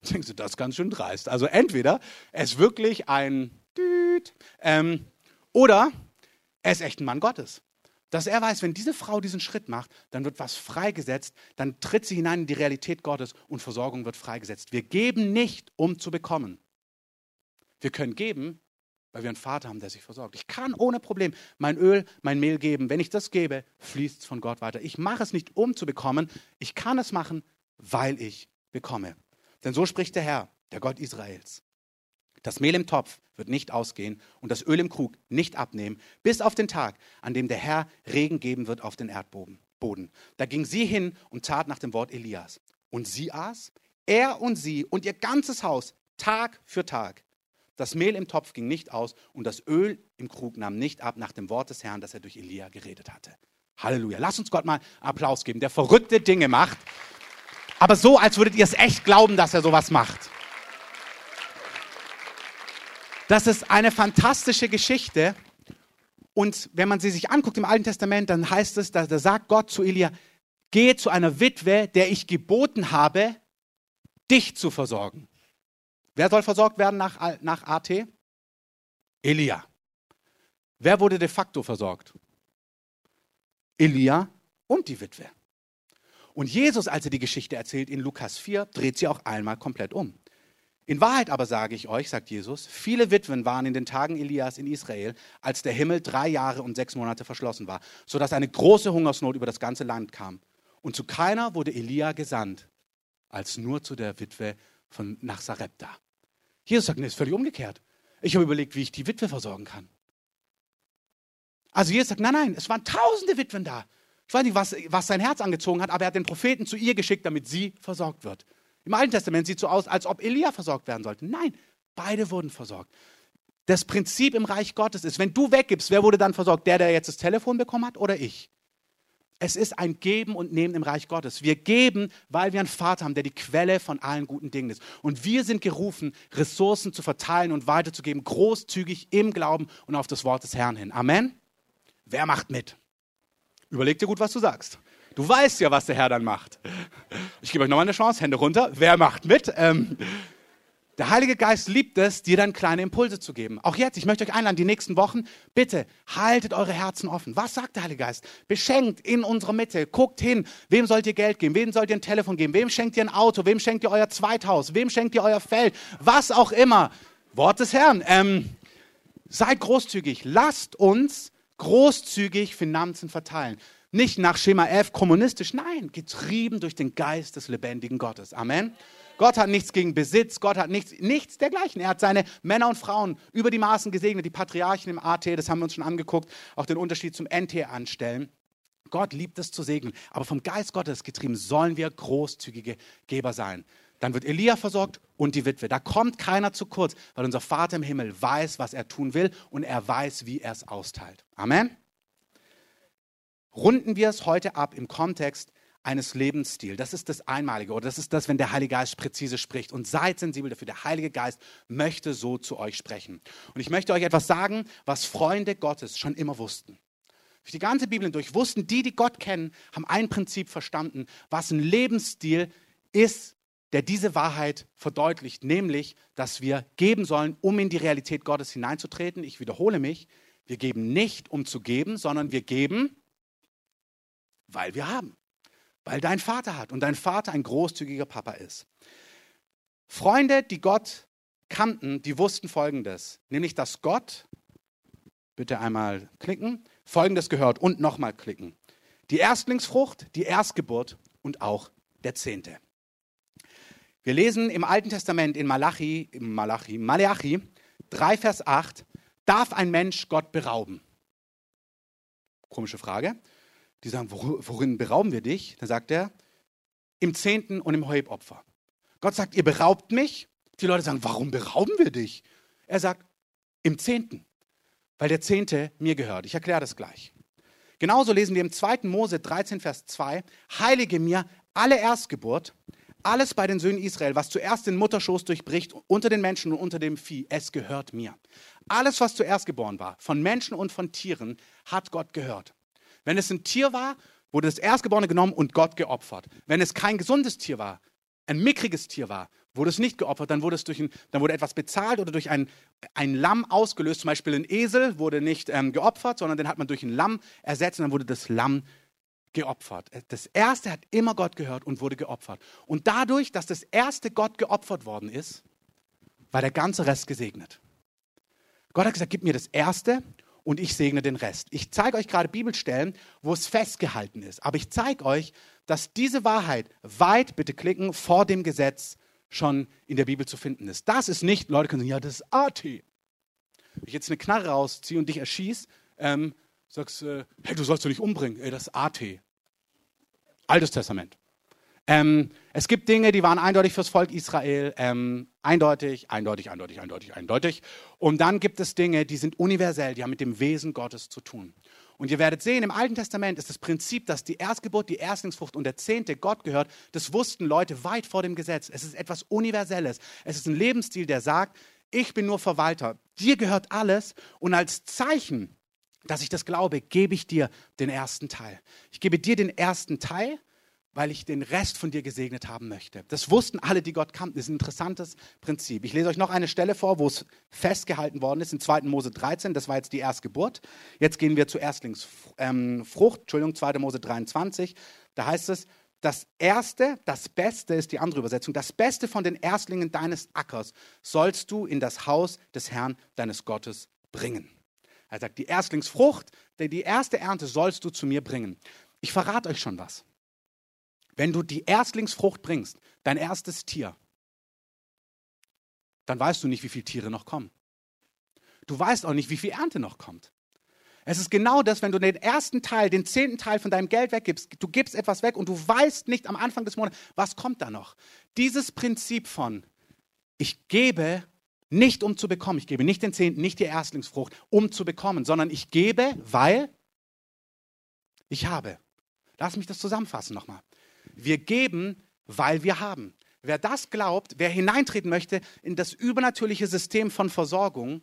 Denkst du, das ist ganz schön dreist. Also entweder er ist wirklich ein Düt, ähm, oder er ist echt ein Mann Gottes. Dass er weiß, wenn diese Frau diesen Schritt macht, dann wird was freigesetzt, dann tritt sie hinein in die Realität Gottes und Versorgung wird freigesetzt. Wir geben nicht, um zu bekommen. Wir können geben, weil wir einen Vater haben, der sich versorgt. Ich kann ohne Problem mein Öl, mein Mehl geben. Wenn ich das gebe, fließt es von Gott weiter. Ich mache es nicht, um zu bekommen. Ich kann es machen, weil ich bekomme. Denn so spricht der Herr, der Gott Israels. Das Mehl im Topf wird nicht ausgehen und das Öl im Krug nicht abnehmen, bis auf den Tag, an dem der Herr Regen geben wird auf den Erdboden. Da ging sie hin und tat nach dem Wort Elias. Und sie aß, er und sie und ihr ganzes Haus, Tag für Tag. Das Mehl im Topf ging nicht aus und das Öl im Krug nahm nicht ab nach dem Wort des Herrn, das er durch Elia geredet hatte. Halleluja. Lass uns Gott mal Applaus geben, der verrückte Dinge macht. Aber so, als würdet ihr es echt glauben, dass er sowas macht. Das ist eine fantastische Geschichte. Und wenn man sie sich anguckt im Alten Testament, dann heißt es, da, sagt Gott zu Elia, gehe zu einer Witwe, der ich geboten habe, dich zu versorgen. Wer soll versorgt werden nach, nach AT? Elia. Wer wurde de facto versorgt? Elia und die Witwe. Und Jesus, als er die Geschichte erzählt in Lukas 4, dreht sie auch einmal komplett um. In Wahrheit aber sage ich euch, sagt Jesus, viele Witwen waren in den Tagen Elias in Israel, als der Himmel drei Jahre und sechs Monate verschlossen war, sodass eine große Hungersnot über das ganze Land kam. Und zu keiner wurde Elia gesandt, als nur zu der Witwe von nach Sarepta. Jesus sagt, nee, ist völlig umgekehrt. Ich habe überlegt, wie ich die Witwe versorgen kann. Also Jesus sagt, nein, nein, es waren tausende Witwen da. Ich weiß nicht, was, was sein Herz angezogen hat, aber er hat den Propheten zu ihr geschickt, damit sie versorgt wird. Im Alten Testament sieht es so aus, als ob Elia versorgt werden sollte. Nein, beide wurden versorgt. Das Prinzip im Reich Gottes ist, wenn du weggibst, wer wurde dann versorgt? Der, der jetzt das Telefon bekommen hat oder ich? Es ist ein Geben und Nehmen im Reich Gottes. Wir geben, weil wir einen Vater haben, der die Quelle von allen guten Dingen ist. Und wir sind gerufen, Ressourcen zu verteilen und weiterzugeben, großzügig im Glauben und auf das Wort des Herrn hin. Amen. Wer macht mit? Überleg dir gut, was du sagst. Du weißt ja, was der Herr dann macht. Ich gebe euch nochmal eine Chance, Hände runter. Wer macht mit? Ähm, der Heilige Geist liebt es, dir dann kleine Impulse zu geben. Auch jetzt, ich möchte euch einladen, die nächsten Wochen, bitte haltet eure Herzen offen. Was sagt der Heilige Geist? Beschenkt in unserer Mitte. Guckt hin, wem sollt ihr Geld geben? Wem sollt ihr ein Telefon geben? Wem schenkt ihr ein Auto? Wem schenkt ihr euer Zweithaus? Wem schenkt ihr euer Feld? Was auch immer. Wort des Herrn. Ähm, seid großzügig. Lasst uns großzügig Finanzen verteilen. Nicht nach Schema F kommunistisch, nein, getrieben durch den Geist des lebendigen Gottes. Amen. Gott hat nichts gegen Besitz, Gott hat nichts, nichts dergleichen. Er hat seine Männer und Frauen über die Maßen gesegnet, die Patriarchen im AT, das haben wir uns schon angeguckt, auch den Unterschied zum NT anstellen. Gott liebt es zu segnen, aber vom Geist Gottes getrieben sollen wir großzügige Geber sein. Dann wird Elia versorgt und die Witwe. Da kommt keiner zu kurz, weil unser Vater im Himmel weiß, was er tun will und er weiß, wie er es austeilt. Amen. Runden wir es heute ab im Kontext eines Lebensstils. Das ist das Einmalige oder das ist das, wenn der Heilige Geist präzise spricht. Und seid sensibel dafür. Der Heilige Geist möchte so zu euch sprechen. Und ich möchte euch etwas sagen, was Freunde Gottes schon immer wussten. Durch die ganze Bibel hindurch wussten die, die Gott kennen, haben ein Prinzip verstanden, was ein Lebensstil ist, der diese Wahrheit verdeutlicht, nämlich, dass wir geben sollen, um in die Realität Gottes hineinzutreten. Ich wiederhole mich, wir geben nicht, um zu geben, sondern wir geben, weil wir haben. Weil dein Vater hat und dein Vater ein großzügiger Papa ist. Freunde, die Gott kannten, die wussten Folgendes, nämlich dass Gott, bitte einmal klicken, Folgendes gehört und nochmal klicken. Die Erstlingsfrucht, die Erstgeburt und auch der Zehnte. Wir lesen im Alten Testament in Malachi, im Malachi, Malachi 3, Vers 8, darf ein Mensch Gott berauben? Komische Frage. Die sagen, worin berauben wir dich? Dann sagt er, im Zehnten und im Heubopfer. Gott sagt, ihr beraubt mich. Die Leute sagen, warum berauben wir dich? Er sagt, im Zehnten, weil der Zehnte mir gehört. Ich erkläre das gleich. Genauso lesen wir im 2. Mose 13, Vers 2, heilige mir alle Erstgeburt, alles bei den Söhnen Israel, was zuerst den Mutterschoß durchbricht, unter den Menschen und unter dem Vieh, es gehört mir. Alles, was zuerst geboren war, von Menschen und von Tieren, hat Gott gehört. Wenn es ein Tier war, wurde das Erstgeborene genommen und Gott geopfert. Wenn es kein gesundes Tier war, ein mickriges Tier war, wurde es nicht geopfert, dann wurde, es durch ein, dann wurde etwas bezahlt oder durch ein, ein Lamm ausgelöst. Zum Beispiel ein Esel wurde nicht ähm, geopfert, sondern den hat man durch ein Lamm ersetzt und dann wurde das Lamm geopfert. Das Erste hat immer Gott gehört und wurde geopfert. Und dadurch, dass das Erste Gott geopfert worden ist, war der ganze Rest gesegnet. Gott hat gesagt, gib mir das Erste und ich segne den Rest. Ich zeige euch gerade Bibelstellen, wo es festgehalten ist. Aber ich zeige euch, dass diese Wahrheit weit, bitte klicken, vor dem Gesetz schon in der Bibel zu finden ist. Das ist nicht, Leute können sagen, ja, das ist AT. Wenn ich jetzt eine Knarre rausziehe und dich erschieße, ähm, sagst äh, hey, du sollst du nicht umbringen. Ey, das ist AT. Altes Testament. Ähm, es gibt Dinge, die waren eindeutig fürs Volk Israel, ähm, eindeutig, eindeutig, eindeutig, eindeutig, eindeutig. Und dann gibt es Dinge, die sind universell, die haben mit dem Wesen Gottes zu tun. Und ihr werdet sehen, im Alten Testament ist das Prinzip, dass die Erstgeburt, die Erstlingsfrucht und der Zehnte Gott gehört. Das wussten Leute weit vor dem Gesetz. Es ist etwas Universelles. Es ist ein Lebensstil, der sagt, ich bin nur Verwalter. Dir gehört alles. Und als Zeichen, dass ich das glaube, gebe ich dir den ersten Teil. Ich gebe dir den ersten Teil weil ich den Rest von dir gesegnet haben möchte. Das wussten alle, die Gott kannten. Das ist ein interessantes Prinzip. Ich lese euch noch eine Stelle vor, wo es festgehalten worden ist, in 2. Mose 13. Das war jetzt die Erstgeburt. Jetzt gehen wir zur Erstlingsfrucht, ähm, Entschuldigung, 2. Mose 23. Da heißt es, das Erste, das Beste ist die andere Übersetzung, das Beste von den Erstlingen deines Ackers sollst du in das Haus des Herrn deines Gottes bringen. Er sagt, die Erstlingsfrucht, die erste Ernte sollst du zu mir bringen. Ich verrate euch schon was. Wenn du die Erstlingsfrucht bringst, dein erstes Tier, dann weißt du nicht, wie viele Tiere noch kommen. Du weißt auch nicht, wie viel Ernte noch kommt. Es ist genau das, wenn du den ersten Teil, den zehnten Teil von deinem Geld weggibst, du gibst etwas weg und du weißt nicht am Anfang des Monats, was kommt da noch. Dieses Prinzip von, ich gebe nicht um zu bekommen, ich gebe nicht den zehnten, nicht die Erstlingsfrucht, um zu bekommen, sondern ich gebe, weil ich habe. Lass mich das zusammenfassen nochmal. Wir geben, weil wir haben. Wer das glaubt, wer hineintreten möchte in das übernatürliche System von Versorgung,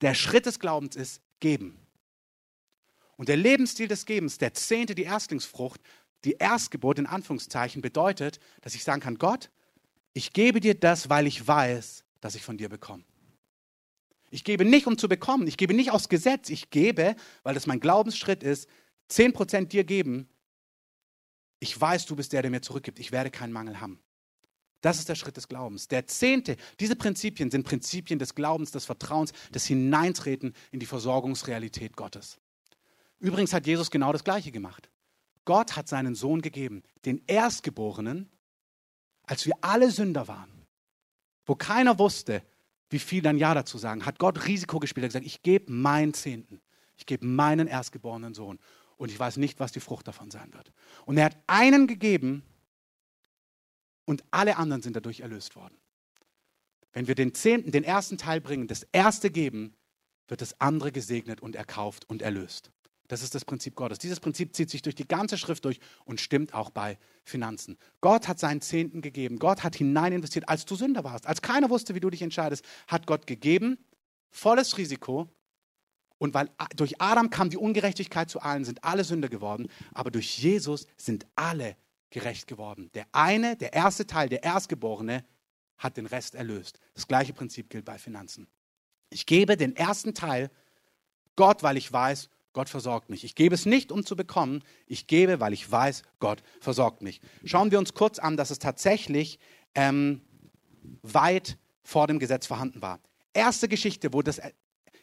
der Schritt des Glaubens ist geben. Und der Lebensstil des Gebens, der Zehnte, die Erstlingsfrucht, die Erstgeburt in Anführungszeichen, bedeutet, dass ich sagen kann, Gott, ich gebe dir das, weil ich weiß, dass ich von dir bekomme. Ich gebe nicht, um zu bekommen. Ich gebe nicht aus Gesetz. Ich gebe, weil das mein Glaubensschritt ist, 10% dir geben, ich weiß, du bist der, der mir zurückgibt. Ich werde keinen Mangel haben. Das ist der Schritt des Glaubens. Der zehnte, diese Prinzipien sind Prinzipien des Glaubens, des Vertrauens, des Hineintreten in die Versorgungsrealität Gottes. Übrigens hat Jesus genau das Gleiche gemacht. Gott hat seinen Sohn gegeben, den Erstgeborenen, als wir alle Sünder waren, wo keiner wusste, wie viel dann Ja dazu sagen, hat Gott Risiko gespielt. Hat gesagt, ich gebe meinen Zehnten, ich gebe meinen erstgeborenen Sohn und ich weiß nicht, was die Frucht davon sein wird. Und er hat einen gegeben und alle anderen sind dadurch erlöst worden. Wenn wir den zehnten, den ersten Teil bringen, das erste geben, wird das andere gesegnet und erkauft und erlöst. Das ist das Prinzip Gottes. Dieses Prinzip zieht sich durch die ganze Schrift durch und stimmt auch bei Finanzen. Gott hat seinen Zehnten gegeben. Gott hat hinein investiert, als du Sünder warst. Als keiner wusste, wie du dich entscheidest, hat Gott gegeben, volles Risiko, und weil durch Adam kam die Ungerechtigkeit zu allen, sind alle Sünder geworden, aber durch Jesus sind alle gerecht geworden. Der eine, der erste Teil, der Erstgeborene, hat den Rest erlöst. Das gleiche Prinzip gilt bei Finanzen. Ich gebe den ersten Teil Gott, weil ich weiß, Gott versorgt mich. Ich gebe es nicht, um zu bekommen. Ich gebe, weil ich weiß, Gott versorgt mich. Schauen wir uns kurz an, dass es tatsächlich ähm, weit vor dem Gesetz vorhanden war. Erste Geschichte, wo das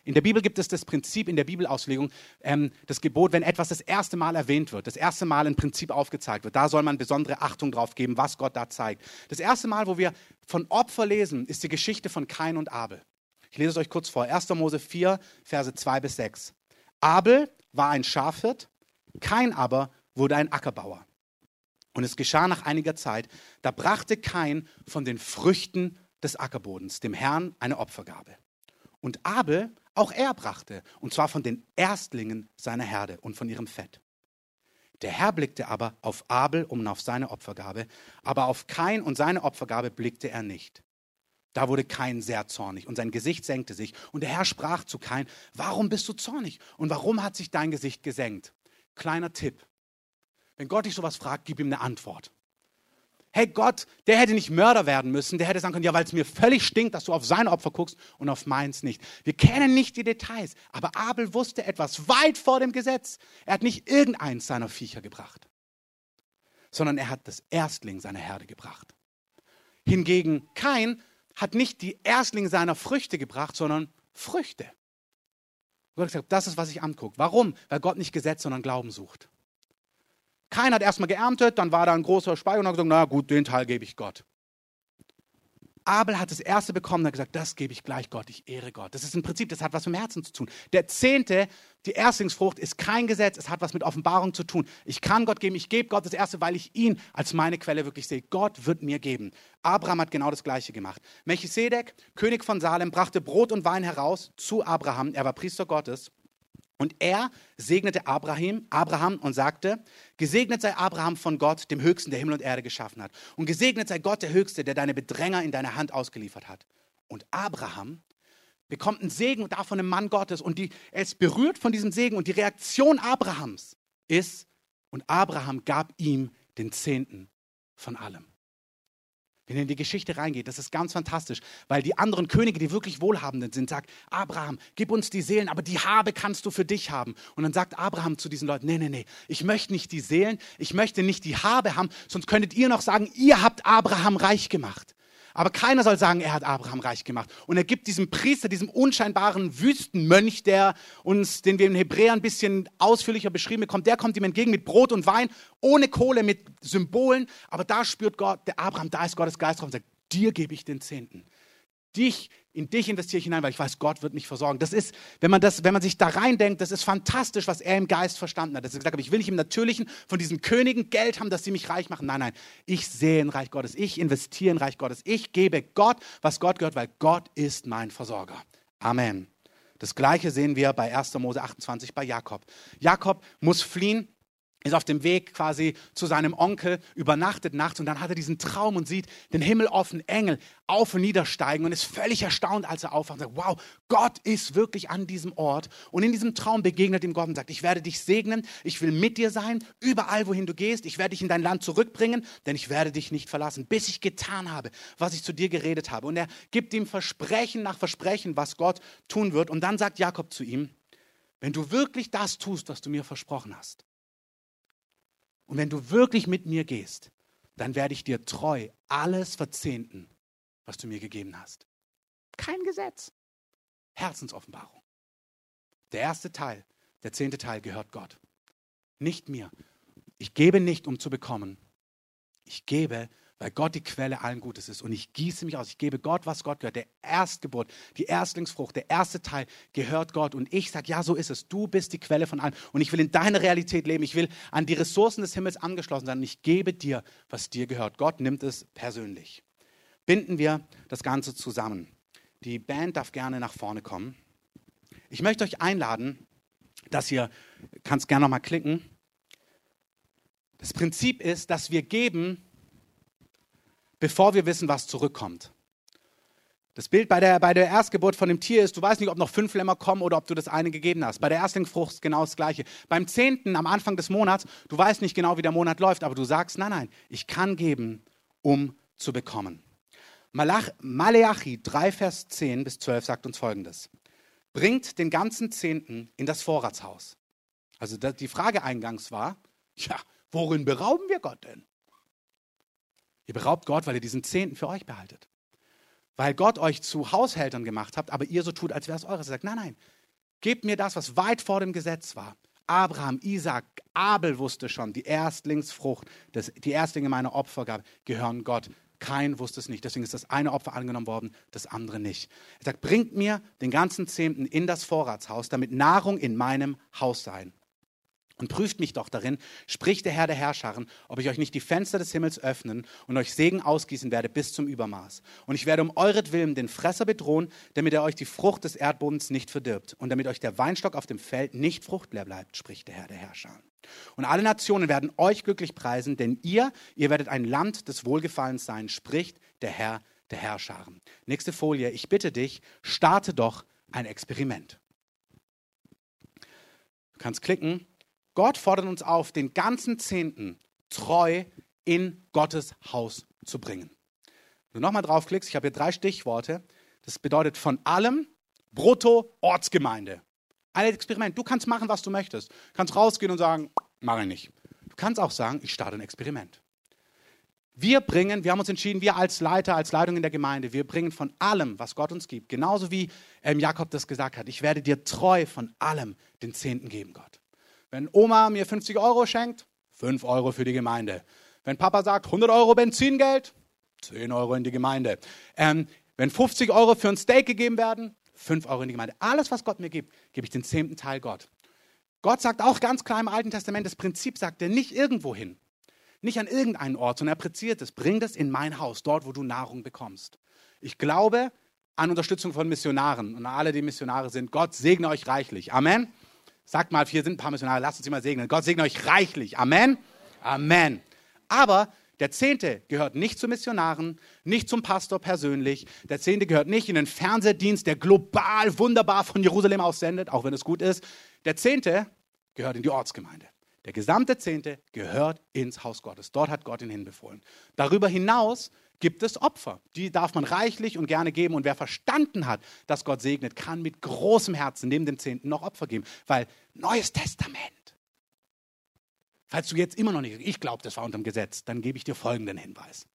in der Bibel gibt es das Prinzip, in der Bibelauslegung, ähm, das Gebot, wenn etwas das erste Mal erwähnt wird, das erste Mal ein Prinzip aufgezeigt wird, da soll man besondere Achtung drauf geben, was Gott da zeigt. Das erste Mal, wo wir von Opfer lesen, ist die Geschichte von Kain und Abel. Ich lese es euch kurz vor. 1. Mose 4, Verse 2 bis 6. Abel war ein Schafhirt, Kain aber wurde ein Ackerbauer. Und es geschah nach einiger Zeit, da brachte Kain von den Früchten des Ackerbodens dem Herrn eine Opfergabe. Und Abel auch er brachte, und zwar von den Erstlingen seiner Herde und von ihrem Fett. Der Herr blickte aber auf Abel um auf seine Opfergabe, aber auf Kain und seine Opfergabe blickte er nicht. Da wurde Kain sehr zornig und sein Gesicht senkte sich. Und der Herr sprach zu Kain, warum bist du zornig und warum hat sich dein Gesicht gesenkt? Kleiner Tipp. Wenn Gott dich sowas fragt, gib ihm eine Antwort hey Gott, der hätte nicht Mörder werden müssen, der hätte sagen können, ja, weil es mir völlig stinkt, dass du auf sein Opfer guckst und auf meins nicht. Wir kennen nicht die Details, aber Abel wusste etwas weit vor dem Gesetz. Er hat nicht irgendeins seiner Viecher gebracht, sondern er hat das Erstling seiner Herde gebracht. Hingegen Kain hat nicht die Erstlinge seiner Früchte gebracht, sondern Früchte. Gott hat gesagt, das ist, was ich angucke. Warum? Weil Gott nicht Gesetz, sondern Glauben sucht. Keiner hat erstmal geerntet, dann war da ein großer Speicher und hat gesagt, na gut, den Teil gebe ich Gott. Abel hat das erste bekommen und hat gesagt, das gebe ich gleich Gott, ich ehre Gott. Das ist ein Prinzip, das hat was mit dem Herzen zu tun. Der Zehnte, die Erstlingsfrucht, ist kein Gesetz, es hat was mit Offenbarung zu tun. Ich kann Gott geben, ich gebe Gott das Erste, weil ich ihn als meine Quelle wirklich sehe. Gott wird mir geben. Abraham hat genau das Gleiche gemacht. Melchisedek, König von Salem, brachte Brot und Wein heraus zu Abraham, er war Priester Gottes. Und er segnete Abraham, Abraham und sagte, gesegnet sei Abraham von Gott, dem Höchsten, der Himmel und Erde geschaffen hat. Und gesegnet sei Gott, der Höchste, der deine Bedränger in deine Hand ausgeliefert hat. Und Abraham bekommt einen Segen davon im Mann Gottes und die, er ist berührt von diesem Segen und die Reaktion Abrahams ist, und Abraham gab ihm den Zehnten von allem. Wenn ihr in die Geschichte reingeht, das ist ganz fantastisch, weil die anderen Könige, die wirklich Wohlhabenden sind, sagen, Abraham, gib uns die Seelen, aber die Habe kannst du für dich haben. Und dann sagt Abraham zu diesen Leuten, nee, nee, nee, ich möchte nicht die Seelen, ich möchte nicht die Habe haben, sonst könntet ihr noch sagen, ihr habt Abraham reich gemacht. Aber keiner soll sagen, er hat Abraham reich gemacht. Und er gibt diesem Priester, diesem unscheinbaren Wüstenmönch, der uns, den wir in Hebräer ein bisschen ausführlicher beschrieben bekommen, der kommt ihm entgegen mit Brot und Wein, ohne Kohle, mit Symbolen. Aber da spürt Gott, der Abraham, da ist Gottes Geist drauf und sagt, dir gebe ich den Zehnten. Dich, in dich investiere ich hinein, weil ich weiß, Gott wird mich versorgen. Das ist, wenn man, das, wenn man sich da reindenkt, das ist fantastisch, was er im Geist verstanden hat. Dass er gesagt hat, ich will nicht im Natürlichen von diesen Königen Geld haben, dass sie mich reich machen. Nein, nein, ich sehe in Reich Gottes, ich investiere in Reich Gottes, ich gebe Gott, was Gott gehört, weil Gott ist mein Versorger. Amen. Das gleiche sehen wir bei 1. Mose 28 bei Jakob. Jakob muss fliehen ist auf dem Weg quasi zu seinem Onkel, übernachtet nachts und dann hat er diesen Traum und sieht den Himmel offen, Engel auf und niedersteigen und ist völlig erstaunt, als er aufwacht und sagt, wow, Gott ist wirklich an diesem Ort. Und in diesem Traum begegnet ihm Gott und sagt, ich werde dich segnen, ich will mit dir sein, überall wohin du gehst, ich werde dich in dein Land zurückbringen, denn ich werde dich nicht verlassen, bis ich getan habe, was ich zu dir geredet habe. Und er gibt ihm Versprechen nach Versprechen, was Gott tun wird. Und dann sagt Jakob zu ihm, wenn du wirklich das tust, was du mir versprochen hast, und wenn du wirklich mit mir gehst, dann werde ich dir treu alles verzehnten, was du mir gegeben hast. Kein Gesetz. Herzensoffenbarung. Der erste Teil, der zehnte Teil gehört Gott. Nicht mir. Ich gebe nicht, um zu bekommen. Ich gebe, weil Gott die Quelle allen Gutes ist. Und ich gieße mich aus. Ich gebe Gott, was Gott gehört. Der Erstgeburt, die Erstlingsfrucht, der erste Teil gehört Gott. Und ich sage, ja, so ist es. Du bist die Quelle von allem. Und ich will in deiner Realität leben. Ich will an die Ressourcen des Himmels angeschlossen sein. Und ich gebe dir, was dir gehört. Gott nimmt es persönlich. Binden wir das Ganze zusammen. Die Band darf gerne nach vorne kommen. Ich möchte euch einladen, dass ihr, kannst gerne nochmal klicken. Das Prinzip ist, dass wir geben, bevor wir wissen, was zurückkommt. Das Bild bei der, bei der Erstgeburt von dem Tier ist, du weißt nicht, ob noch fünf Lämmer kommen oder ob du das eine gegeben hast. Bei der Erstlingsfrucht genau das Gleiche. Beim Zehnten am Anfang des Monats, du weißt nicht genau, wie der Monat läuft, aber du sagst, nein, nein, ich kann geben, um zu bekommen. Malach, Maleachi 3, Vers 10 bis 12 sagt uns folgendes. Bringt den ganzen Zehnten in das Vorratshaus. Also die Frage eingangs war, ja, worin berauben wir Gott denn? Ihr beraubt Gott, weil ihr diesen Zehnten für euch behaltet. Weil Gott euch zu Haushältern gemacht habt, aber ihr so tut, als wäre es eures. Er sagt, nein, nein, gebt mir das, was weit vor dem Gesetz war. Abraham, Isaac, Abel wusste schon, die Erstlingsfrucht, das, die Erstlinge meiner Opfergabe gehören Gott. Kein wusste es nicht. Deswegen ist das eine Opfer angenommen worden, das andere nicht. Er sagt, bringt mir den ganzen Zehnten in das Vorratshaus, damit Nahrung in meinem Haus sein und prüft mich doch darin, spricht der Herr der Herrscharen, ob ich euch nicht die Fenster des Himmels öffnen und euch Segen ausgießen werde bis zum Übermaß. Und ich werde um euretwillen den Fresser bedrohen, damit er euch die Frucht des Erdbodens nicht verdirbt und damit euch der Weinstock auf dem Feld nicht fruchtleer bleibt, spricht der Herr der Herrscharen. Und alle Nationen werden euch glücklich preisen, denn ihr, ihr werdet ein Land des Wohlgefallens sein, spricht der Herr der Herrscharen. Nächste Folie. Ich bitte dich, starte doch ein Experiment. Du kannst klicken Gott fordert uns auf, den ganzen Zehnten treu in Gottes Haus zu bringen. Wenn du nochmal draufklickst, ich habe hier drei Stichworte. Das bedeutet von allem brutto Ortsgemeinde. Ein Experiment. Du kannst machen, was du möchtest. Du kannst rausgehen und sagen, mache ich nicht. Du kannst auch sagen, ich starte ein Experiment. Wir bringen, wir haben uns entschieden, wir als Leiter, als Leitung in der Gemeinde, wir bringen von allem, was Gott uns gibt, genauso wie ähm, Jakob das gesagt hat, ich werde dir treu von allem den Zehnten geben, Gott. Wenn Oma mir 50 Euro schenkt, 5 Euro für die Gemeinde. Wenn Papa sagt 100 Euro Benzingeld, 10 Euro in die Gemeinde. Ähm, wenn 50 Euro für ein Steak gegeben werden, 5 Euro in die Gemeinde. Alles, was Gott mir gibt, gebe ich den zehnten Teil Gott. Gott sagt auch ganz klar im Alten Testament, das Prinzip sagt er nicht irgendwo hin, nicht an irgendeinen Ort, sondern er präziert es, bring das in mein Haus, dort, wo du Nahrung bekommst. Ich glaube an Unterstützung von Missionaren und alle, die Missionare sind. Gott segne euch reichlich. Amen. Sagt mal, hier sind ein paar Missionare, lasst uns sie mal segnen. Gott segne euch reichlich. Amen. Amen. Aber der Zehnte gehört nicht zu Missionaren, nicht zum Pastor persönlich. Der Zehnte gehört nicht in den Fernsehdienst, der global wunderbar von Jerusalem aus sendet, auch wenn es gut ist. Der Zehnte gehört in die Ortsgemeinde. Der gesamte Zehnte gehört ins Haus Gottes. Dort hat Gott ihn hinbefohlen. Darüber hinaus gibt es Opfer. Die darf man reichlich und gerne geben. Und wer verstanden hat, dass Gott segnet, kann mit großem Herzen neben dem Zehnten noch Opfer geben. Weil Neues Testament. Falls du jetzt immer noch nicht, ich glaube, das war unter dem Gesetz, dann gebe ich dir folgenden Hinweis.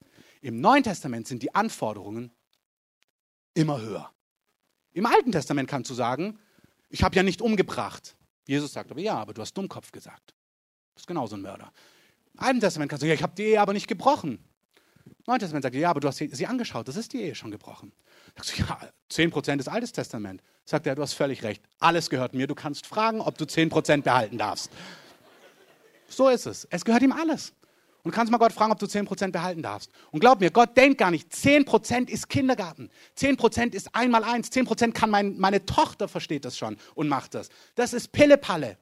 Im Neuen Testament sind die Anforderungen immer höher. Im Alten Testament kannst du sagen, ich habe ja nicht umgebracht. Jesus sagt aber, ja, aber du hast Dummkopf gesagt. Das ist genauso ein Mörder. Im Alten Testament kannst du sagen, ja, ich habe die Ehe aber nicht gebrochen. Neuen Testament sagt, ja, aber du hast sie angeschaut, das ist die Ehe schon gebrochen. Sagst du, ja, 10% ist Altes Testament. Sagt er, du hast völlig recht. Alles gehört mir. Du kannst fragen, ob du 10% behalten darfst. So ist es. Es gehört ihm alles. Und du kannst mal Gott fragen, ob du 10% behalten darfst. Und glaub mir, Gott denkt gar nicht, 10% ist Kindergarten. 10% ist einmal eins. 10% kann mein, meine Tochter versteht das schon und macht das. Das ist Pillepalle.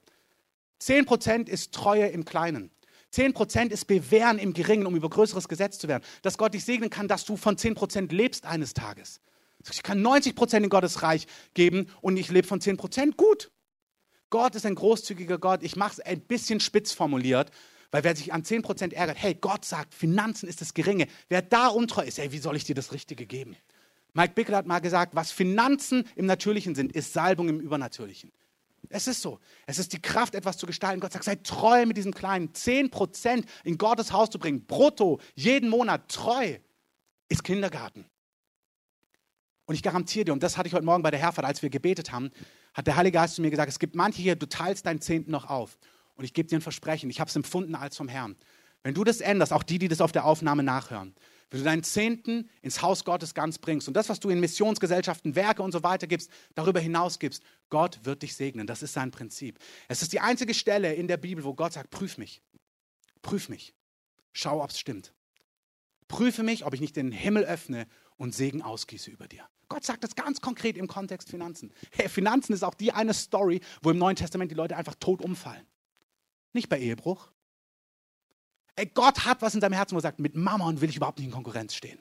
10% ist Treue im Kleinen. 10% ist Bewähren im Geringen, um über größeres Gesetz zu werden. Dass Gott dich segnen kann, dass du von 10% lebst eines Tages. Ich kann 90% in Gottes Reich geben und ich lebe von 10%. Gut. Gott ist ein großzügiger Gott. Ich mache es ein bisschen spitz formuliert, weil wer sich an 10% ärgert, hey, Gott sagt, Finanzen ist das Geringe. Wer da untreu ist, hey, wie soll ich dir das Richtige geben? Mike Bickler hat mal gesagt, was Finanzen im Natürlichen sind, ist Salbung im Übernatürlichen. Es ist so. Es ist die Kraft, etwas zu gestalten. Gott sagt, sei treu mit diesem kleinen 10% in Gottes Haus zu bringen. Brutto, jeden Monat treu, ist Kindergarten. Und ich garantiere dir, und das hatte ich heute Morgen bei der Herfahrt, als wir gebetet haben, hat der Heilige Geist zu mir gesagt, es gibt manche hier, du teilst deinen Zehnten noch auf. Und ich gebe dir ein Versprechen, ich habe es empfunden als vom Herrn. Wenn du das änderst, auch die, die das auf der Aufnahme nachhören, wenn du deinen Zehnten ins Haus Gottes ganz bringst und das, was du in Missionsgesellschaften, Werke und so weiter gibst, darüber hinaus gibst, Gott wird dich segnen. Das ist sein Prinzip. Es ist die einzige Stelle in der Bibel, wo Gott sagt, prüf mich. Prüf mich. Schau, ob es stimmt. Prüfe mich, ob ich nicht den Himmel öffne und Segen ausgieße über dir. Gott sagt das ganz konkret im Kontext Finanzen. Hey, Finanzen ist auch die eine Story, wo im Neuen Testament die Leute einfach tot umfallen. Nicht bei Ehebruch. Ey, Gott hat was in seinem Herzen, wo er sagt, mit Mammon will ich überhaupt nicht in Konkurrenz stehen.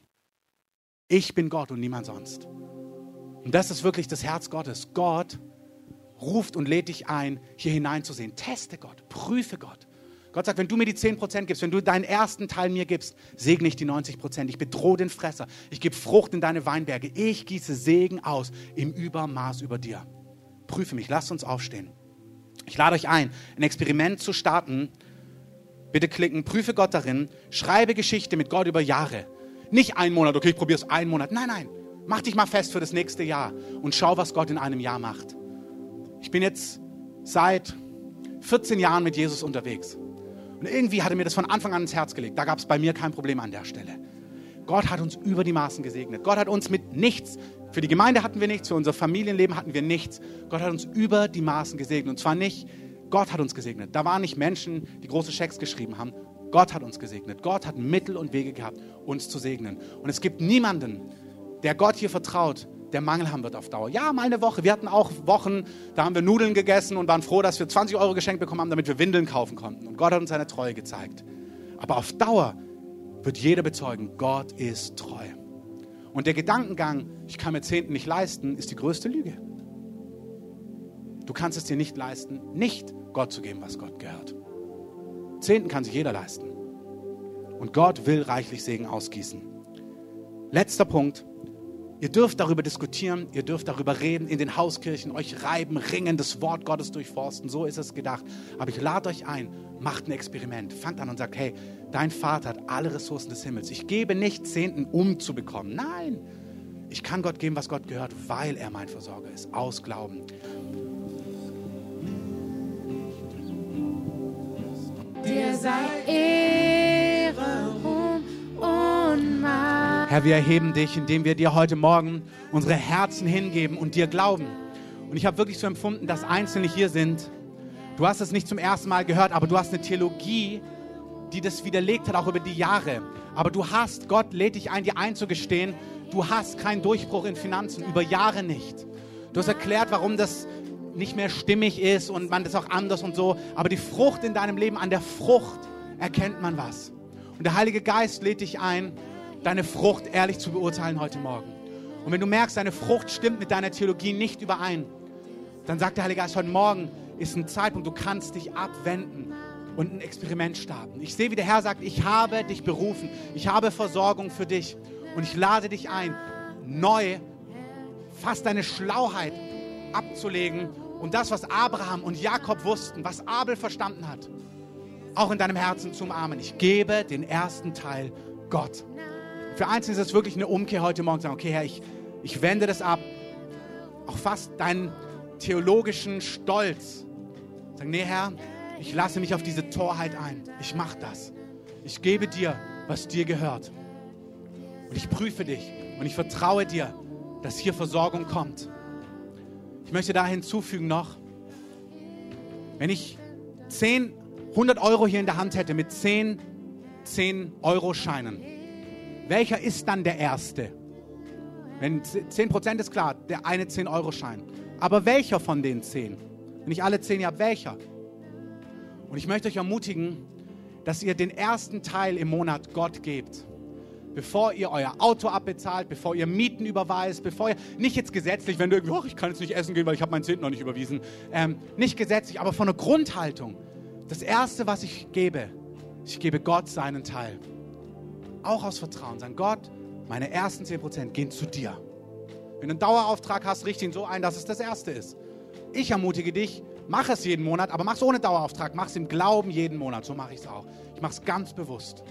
Ich bin Gott und niemand sonst. Und das ist wirklich das Herz Gottes. Gott ruft und lädt dich ein, hier hineinzusehen. Teste Gott, prüfe Gott. Gott sagt, wenn du mir die 10% gibst, wenn du deinen ersten Teil mir gibst, segne ich die 90%. Ich bedrohe den Fresser. Ich gebe Frucht in deine Weinberge. Ich gieße Segen aus im Übermaß über dir. Prüfe mich, lasst uns aufstehen. Ich lade euch ein, ein Experiment zu starten. Bitte klicken, prüfe Gott darin, schreibe Geschichte mit Gott über Jahre. Nicht ein Monat, okay, ich probiere es einen Monat. Nein, nein, mach dich mal fest für das nächste Jahr und schau, was Gott in einem Jahr macht. Ich bin jetzt seit 14 Jahren mit Jesus unterwegs. Und irgendwie hat er mir das von Anfang an ins Herz gelegt. Da gab es bei mir kein Problem an der Stelle. Gott hat uns über die Maßen gesegnet. Gott hat uns mit nichts, für die Gemeinde hatten wir nichts, für unser Familienleben hatten wir nichts. Gott hat uns über die Maßen gesegnet. Und zwar nicht, Gott hat uns gesegnet. Da waren nicht Menschen, die große Schecks geschrieben haben. Gott hat uns gesegnet. Gott hat Mittel und Wege gehabt, uns zu segnen. Und es gibt niemanden, der Gott hier vertraut, der Mangel haben wird auf Dauer. Ja, mal eine Woche. Wir hatten auch Wochen, da haben wir Nudeln gegessen und waren froh, dass wir 20 Euro geschenkt bekommen haben, damit wir Windeln kaufen konnten. Und Gott hat uns seine Treue gezeigt. Aber auf Dauer wird jeder bezeugen, Gott ist treu. Und der Gedankengang, ich kann mir Zehnten nicht leisten, ist die größte Lüge. Du kannst es dir nicht leisten, nicht Gott zu geben, was Gott gehört. Zehnten kann sich jeder leisten. Und Gott will reichlich Segen ausgießen. Letzter Punkt. Ihr dürft darüber diskutieren, ihr dürft darüber reden, in den Hauskirchen euch reiben, ringen, das Wort Gottes durchforsten. So ist es gedacht. Aber ich lade euch ein, macht ein Experiment. Fangt an und sagt, hey, dein Vater hat alle Ressourcen des Himmels. Ich gebe nicht Zehnten, um zu bekommen. Nein, ich kann Gott geben, was Gott gehört, weil er mein Versorger ist. Aus Glauben. Dir sei Ehre, Ruhm und Macht. Herr, wir erheben dich, indem wir dir heute Morgen unsere Herzen hingeben und dir glauben. Und ich habe wirklich so empfunden, dass Einzelne hier sind. Du hast es nicht zum ersten Mal gehört, aber du hast eine Theologie, die das widerlegt hat, auch über die Jahre. Aber du hast, Gott lädt dich ein, dir einzugestehen, du hast keinen Durchbruch in Finanzen, über Jahre nicht. Du hast erklärt, warum das nicht mehr stimmig ist und man das auch anders und so. Aber die Frucht in deinem Leben, an der Frucht erkennt man was. Und der Heilige Geist lädt dich ein, deine Frucht ehrlich zu beurteilen heute Morgen. Und wenn du merkst, deine Frucht stimmt mit deiner Theologie nicht überein, dann sagt der Heilige Geist, heute Morgen ist ein Zeitpunkt, du kannst dich abwenden und ein Experiment starten. Ich sehe, wie der Herr sagt, ich habe dich berufen, ich habe Versorgung für dich und ich lade dich ein, neu fast deine Schlauheit abzulegen und das, was Abraham und Jakob wussten, was Abel verstanden hat, auch in deinem Herzen zu umarmen. Ich gebe den ersten Teil Gott. Für Einzelne ist es wirklich eine Umkehr heute Morgen, sagen, okay Herr, ich, ich wende das ab. Auch fast deinen theologischen Stolz. Sagen, nee Herr, ich lasse mich auf diese Torheit ein. Ich mache das. Ich gebe dir, was dir gehört. Und ich prüfe dich und ich vertraue dir, dass hier Versorgung kommt. Ich möchte da hinzufügen noch, wenn ich 10, 100 Euro hier in der Hand hätte mit 10, 10 Euro Scheinen, welcher ist dann der erste? Wenn 10% ist klar, der eine 10 Euro Schein. Aber welcher von den 10? Wenn ich alle 10 habe, welcher? Und ich möchte euch ermutigen, dass ihr den ersten Teil im Monat Gott gebt bevor ihr euer Auto abbezahlt, bevor ihr Mieten überweist, bevor ihr, nicht jetzt gesetzlich, wenn du irgendwie, ich kann jetzt nicht essen gehen, weil ich habe meinen Zehnten noch nicht überwiesen, ähm, nicht gesetzlich, aber von der Grundhaltung. Das Erste, was ich gebe, ich gebe Gott seinen Teil. Auch aus Vertrauen. Sagen, Gott, meine ersten 10% gehen zu dir. Wenn du einen Dauerauftrag hast, richte ihn so ein, dass es das Erste ist. Ich ermutige dich, mach es jeden Monat, aber mach es ohne Dauerauftrag. Mach es im Glauben jeden Monat. So mache ich es auch. Ich mache es ganz bewusst.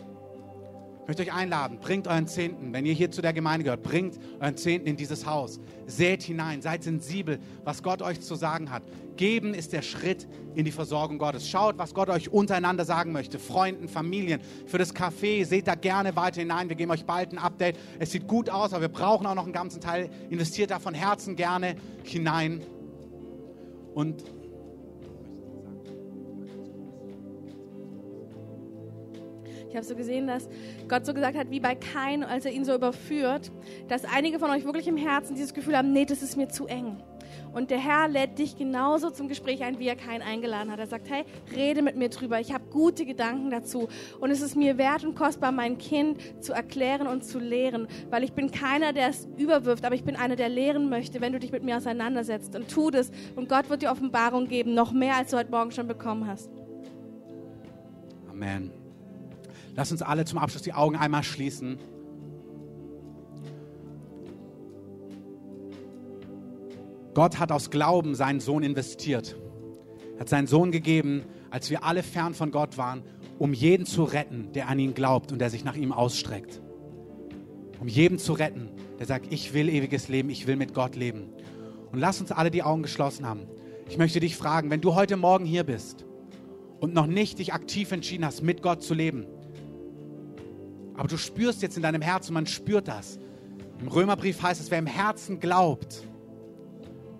Ich möchte euch einladen, bringt euren Zehnten, wenn ihr hier zu der Gemeinde gehört, bringt euren Zehnten in dieses Haus. Seht hinein, seid sensibel, was Gott euch zu sagen hat. Geben ist der Schritt in die Versorgung Gottes. Schaut, was Gott euch untereinander sagen möchte. Freunden, Familien, für das Café, seht da gerne weiter hinein. Wir geben euch bald ein Update. Es sieht gut aus, aber wir brauchen auch noch einen ganzen Teil. Investiert da von Herzen gerne hinein. Und Ich habe so gesehen, dass Gott so gesagt hat, wie bei Kain, als er ihn so überführt, dass einige von euch wirklich im Herzen dieses Gefühl haben, nee, das ist mir zu eng. Und der Herr lädt dich genauso zum Gespräch ein, wie er Kain eingeladen hat. Er sagt, hey, rede mit mir drüber. Ich habe gute Gedanken dazu. Und es ist mir wert und kostbar, mein Kind zu erklären und zu lehren. Weil ich bin keiner, der es überwirft, aber ich bin einer, der lehren möchte, wenn du dich mit mir auseinandersetzt. Und tu das. Und Gott wird dir Offenbarung geben, noch mehr, als du heute Morgen schon bekommen hast. Amen. Lass uns alle zum Abschluss die Augen einmal schließen. Gott hat aus Glauben seinen Sohn investiert. Er hat seinen Sohn gegeben, als wir alle fern von Gott waren, um jeden zu retten, der an ihn glaubt und der sich nach ihm ausstreckt. Um jeden zu retten, der sagt, ich will ewiges Leben, ich will mit Gott leben. Und lass uns alle die Augen geschlossen haben. Ich möchte dich fragen, wenn du heute Morgen hier bist und noch nicht dich aktiv entschieden hast, mit Gott zu leben, aber du spürst jetzt in deinem Herzen, man spürt das. Im Römerbrief heißt es, wer im Herzen glaubt,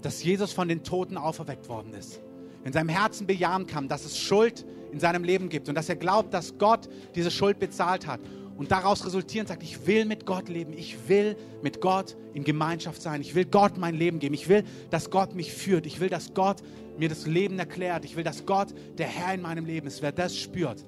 dass Jesus von den Toten auferweckt worden ist, in seinem Herzen bejahen kann, dass es Schuld in seinem Leben gibt und dass er glaubt, dass Gott diese Schuld bezahlt hat und daraus resultierend sagt, ich will mit Gott leben, ich will mit Gott in Gemeinschaft sein, ich will Gott mein Leben geben, ich will, dass Gott mich führt, ich will, dass Gott mir das Leben erklärt, ich will, dass Gott der Herr in meinem Leben ist. Wer das spürt,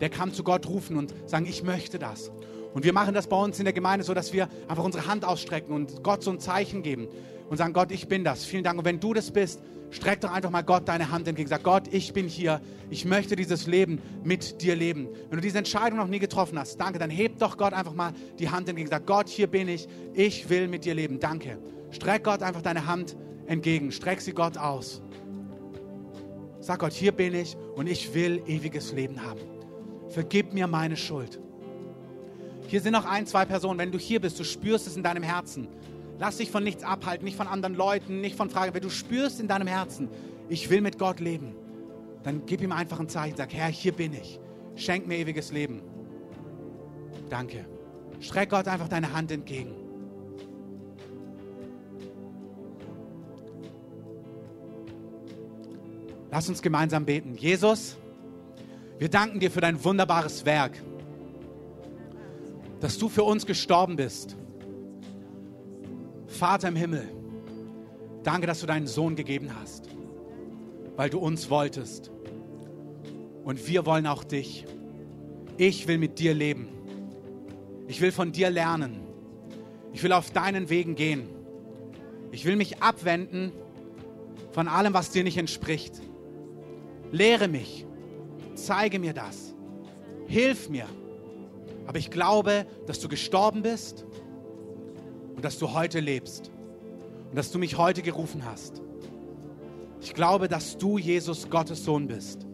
der kann zu Gott rufen und sagen, ich möchte das. Und wir machen das bei uns in der Gemeinde so, dass wir einfach unsere Hand ausstrecken und Gott so ein Zeichen geben und sagen, Gott, ich bin das. Vielen Dank. Und wenn du das bist, streck doch einfach mal Gott deine Hand entgegen. Sag, Gott, ich bin hier. Ich möchte dieses Leben mit dir leben. Wenn du diese Entscheidung noch nie getroffen hast, danke, dann heb doch Gott einfach mal die Hand entgegen. Sag, Gott, hier bin ich. Ich will mit dir leben. Danke. Streck Gott einfach deine Hand entgegen. Streck sie Gott aus. Sag Gott, hier bin ich und ich will ewiges Leben haben. Vergib mir meine Schuld. Hier sind noch ein, zwei Personen. Wenn du hier bist, du spürst es in deinem Herzen. Lass dich von nichts abhalten, nicht von anderen Leuten, nicht von Fragen. Wenn du spürst in deinem Herzen, ich will mit Gott leben, dann gib ihm einfach ein Zeichen. Sag, Herr, hier bin ich. Schenk mir ewiges Leben. Danke. Streck Gott einfach deine Hand entgegen. Lass uns gemeinsam beten. Jesus, wir danken dir für dein wunderbares Werk, dass du für uns gestorben bist. Vater im Himmel, danke, dass du deinen Sohn gegeben hast. weil du uns wolltest. Und wir wollen auch dich. Ich will mit dir leben. Ich will von dir lernen. Ich will auf deinen Wegen gehen. Ich will mich abwenden von allem, was dir nicht entspricht. Lehre mich. Zeige mir das. Hilf mir. Aber ich glaube, dass du gestorben bist und dass du heute lebst und dass du mich heute gerufen hast. Ich glaube, dass du Jesus Gottes Sohn bist.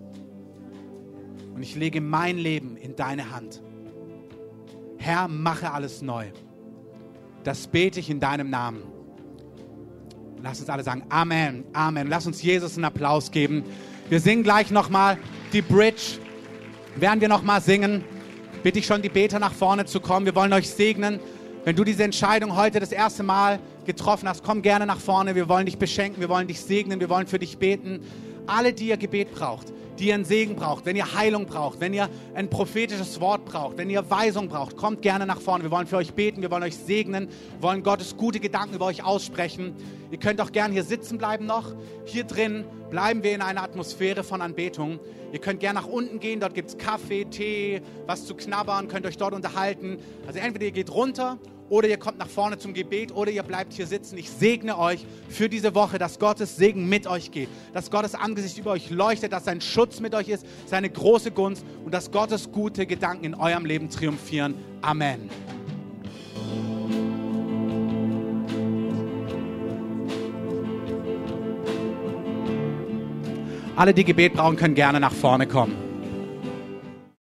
Und ich lege mein Leben in deine Hand. Herr, mache alles neu. Das bete ich in deinem Namen. Lass uns alle sagen Amen, Amen. Lass uns Jesus einen Applaus geben. Wir singen gleich nochmal die Bridge. Während wir nochmal singen, bitte ich schon die Beter nach vorne zu kommen. Wir wollen euch segnen. Wenn du diese Entscheidung heute das erste Mal getroffen hast, komm gerne nach vorne. Wir wollen dich beschenken, wir wollen dich segnen, wir wollen für dich beten. Alle, die ihr Gebet braucht, die ihr einen Segen braucht, wenn ihr Heilung braucht, wenn ihr ein prophetisches Wort braucht, wenn ihr Weisung braucht, kommt gerne nach vorne. Wir wollen für euch beten, wir wollen euch segnen, wollen Gottes gute Gedanken über euch aussprechen. Ihr könnt auch gerne hier sitzen bleiben noch. Hier drin bleiben wir in einer Atmosphäre von Anbetung. Ihr könnt gerne nach unten gehen, dort gibt es Kaffee, Tee, was zu knabbern, könnt euch dort unterhalten. Also entweder ihr geht runter oder ihr kommt nach vorne zum Gebet oder ihr bleibt hier sitzen. Ich segne euch für diese Woche, dass Gottes Segen mit euch geht, dass Gottes Angesicht über euch leuchtet, dass sein Schutz mit euch ist, seine große Gunst und dass Gottes gute Gedanken in eurem Leben triumphieren. Amen. Alle, die Gebet brauchen, können gerne nach vorne kommen.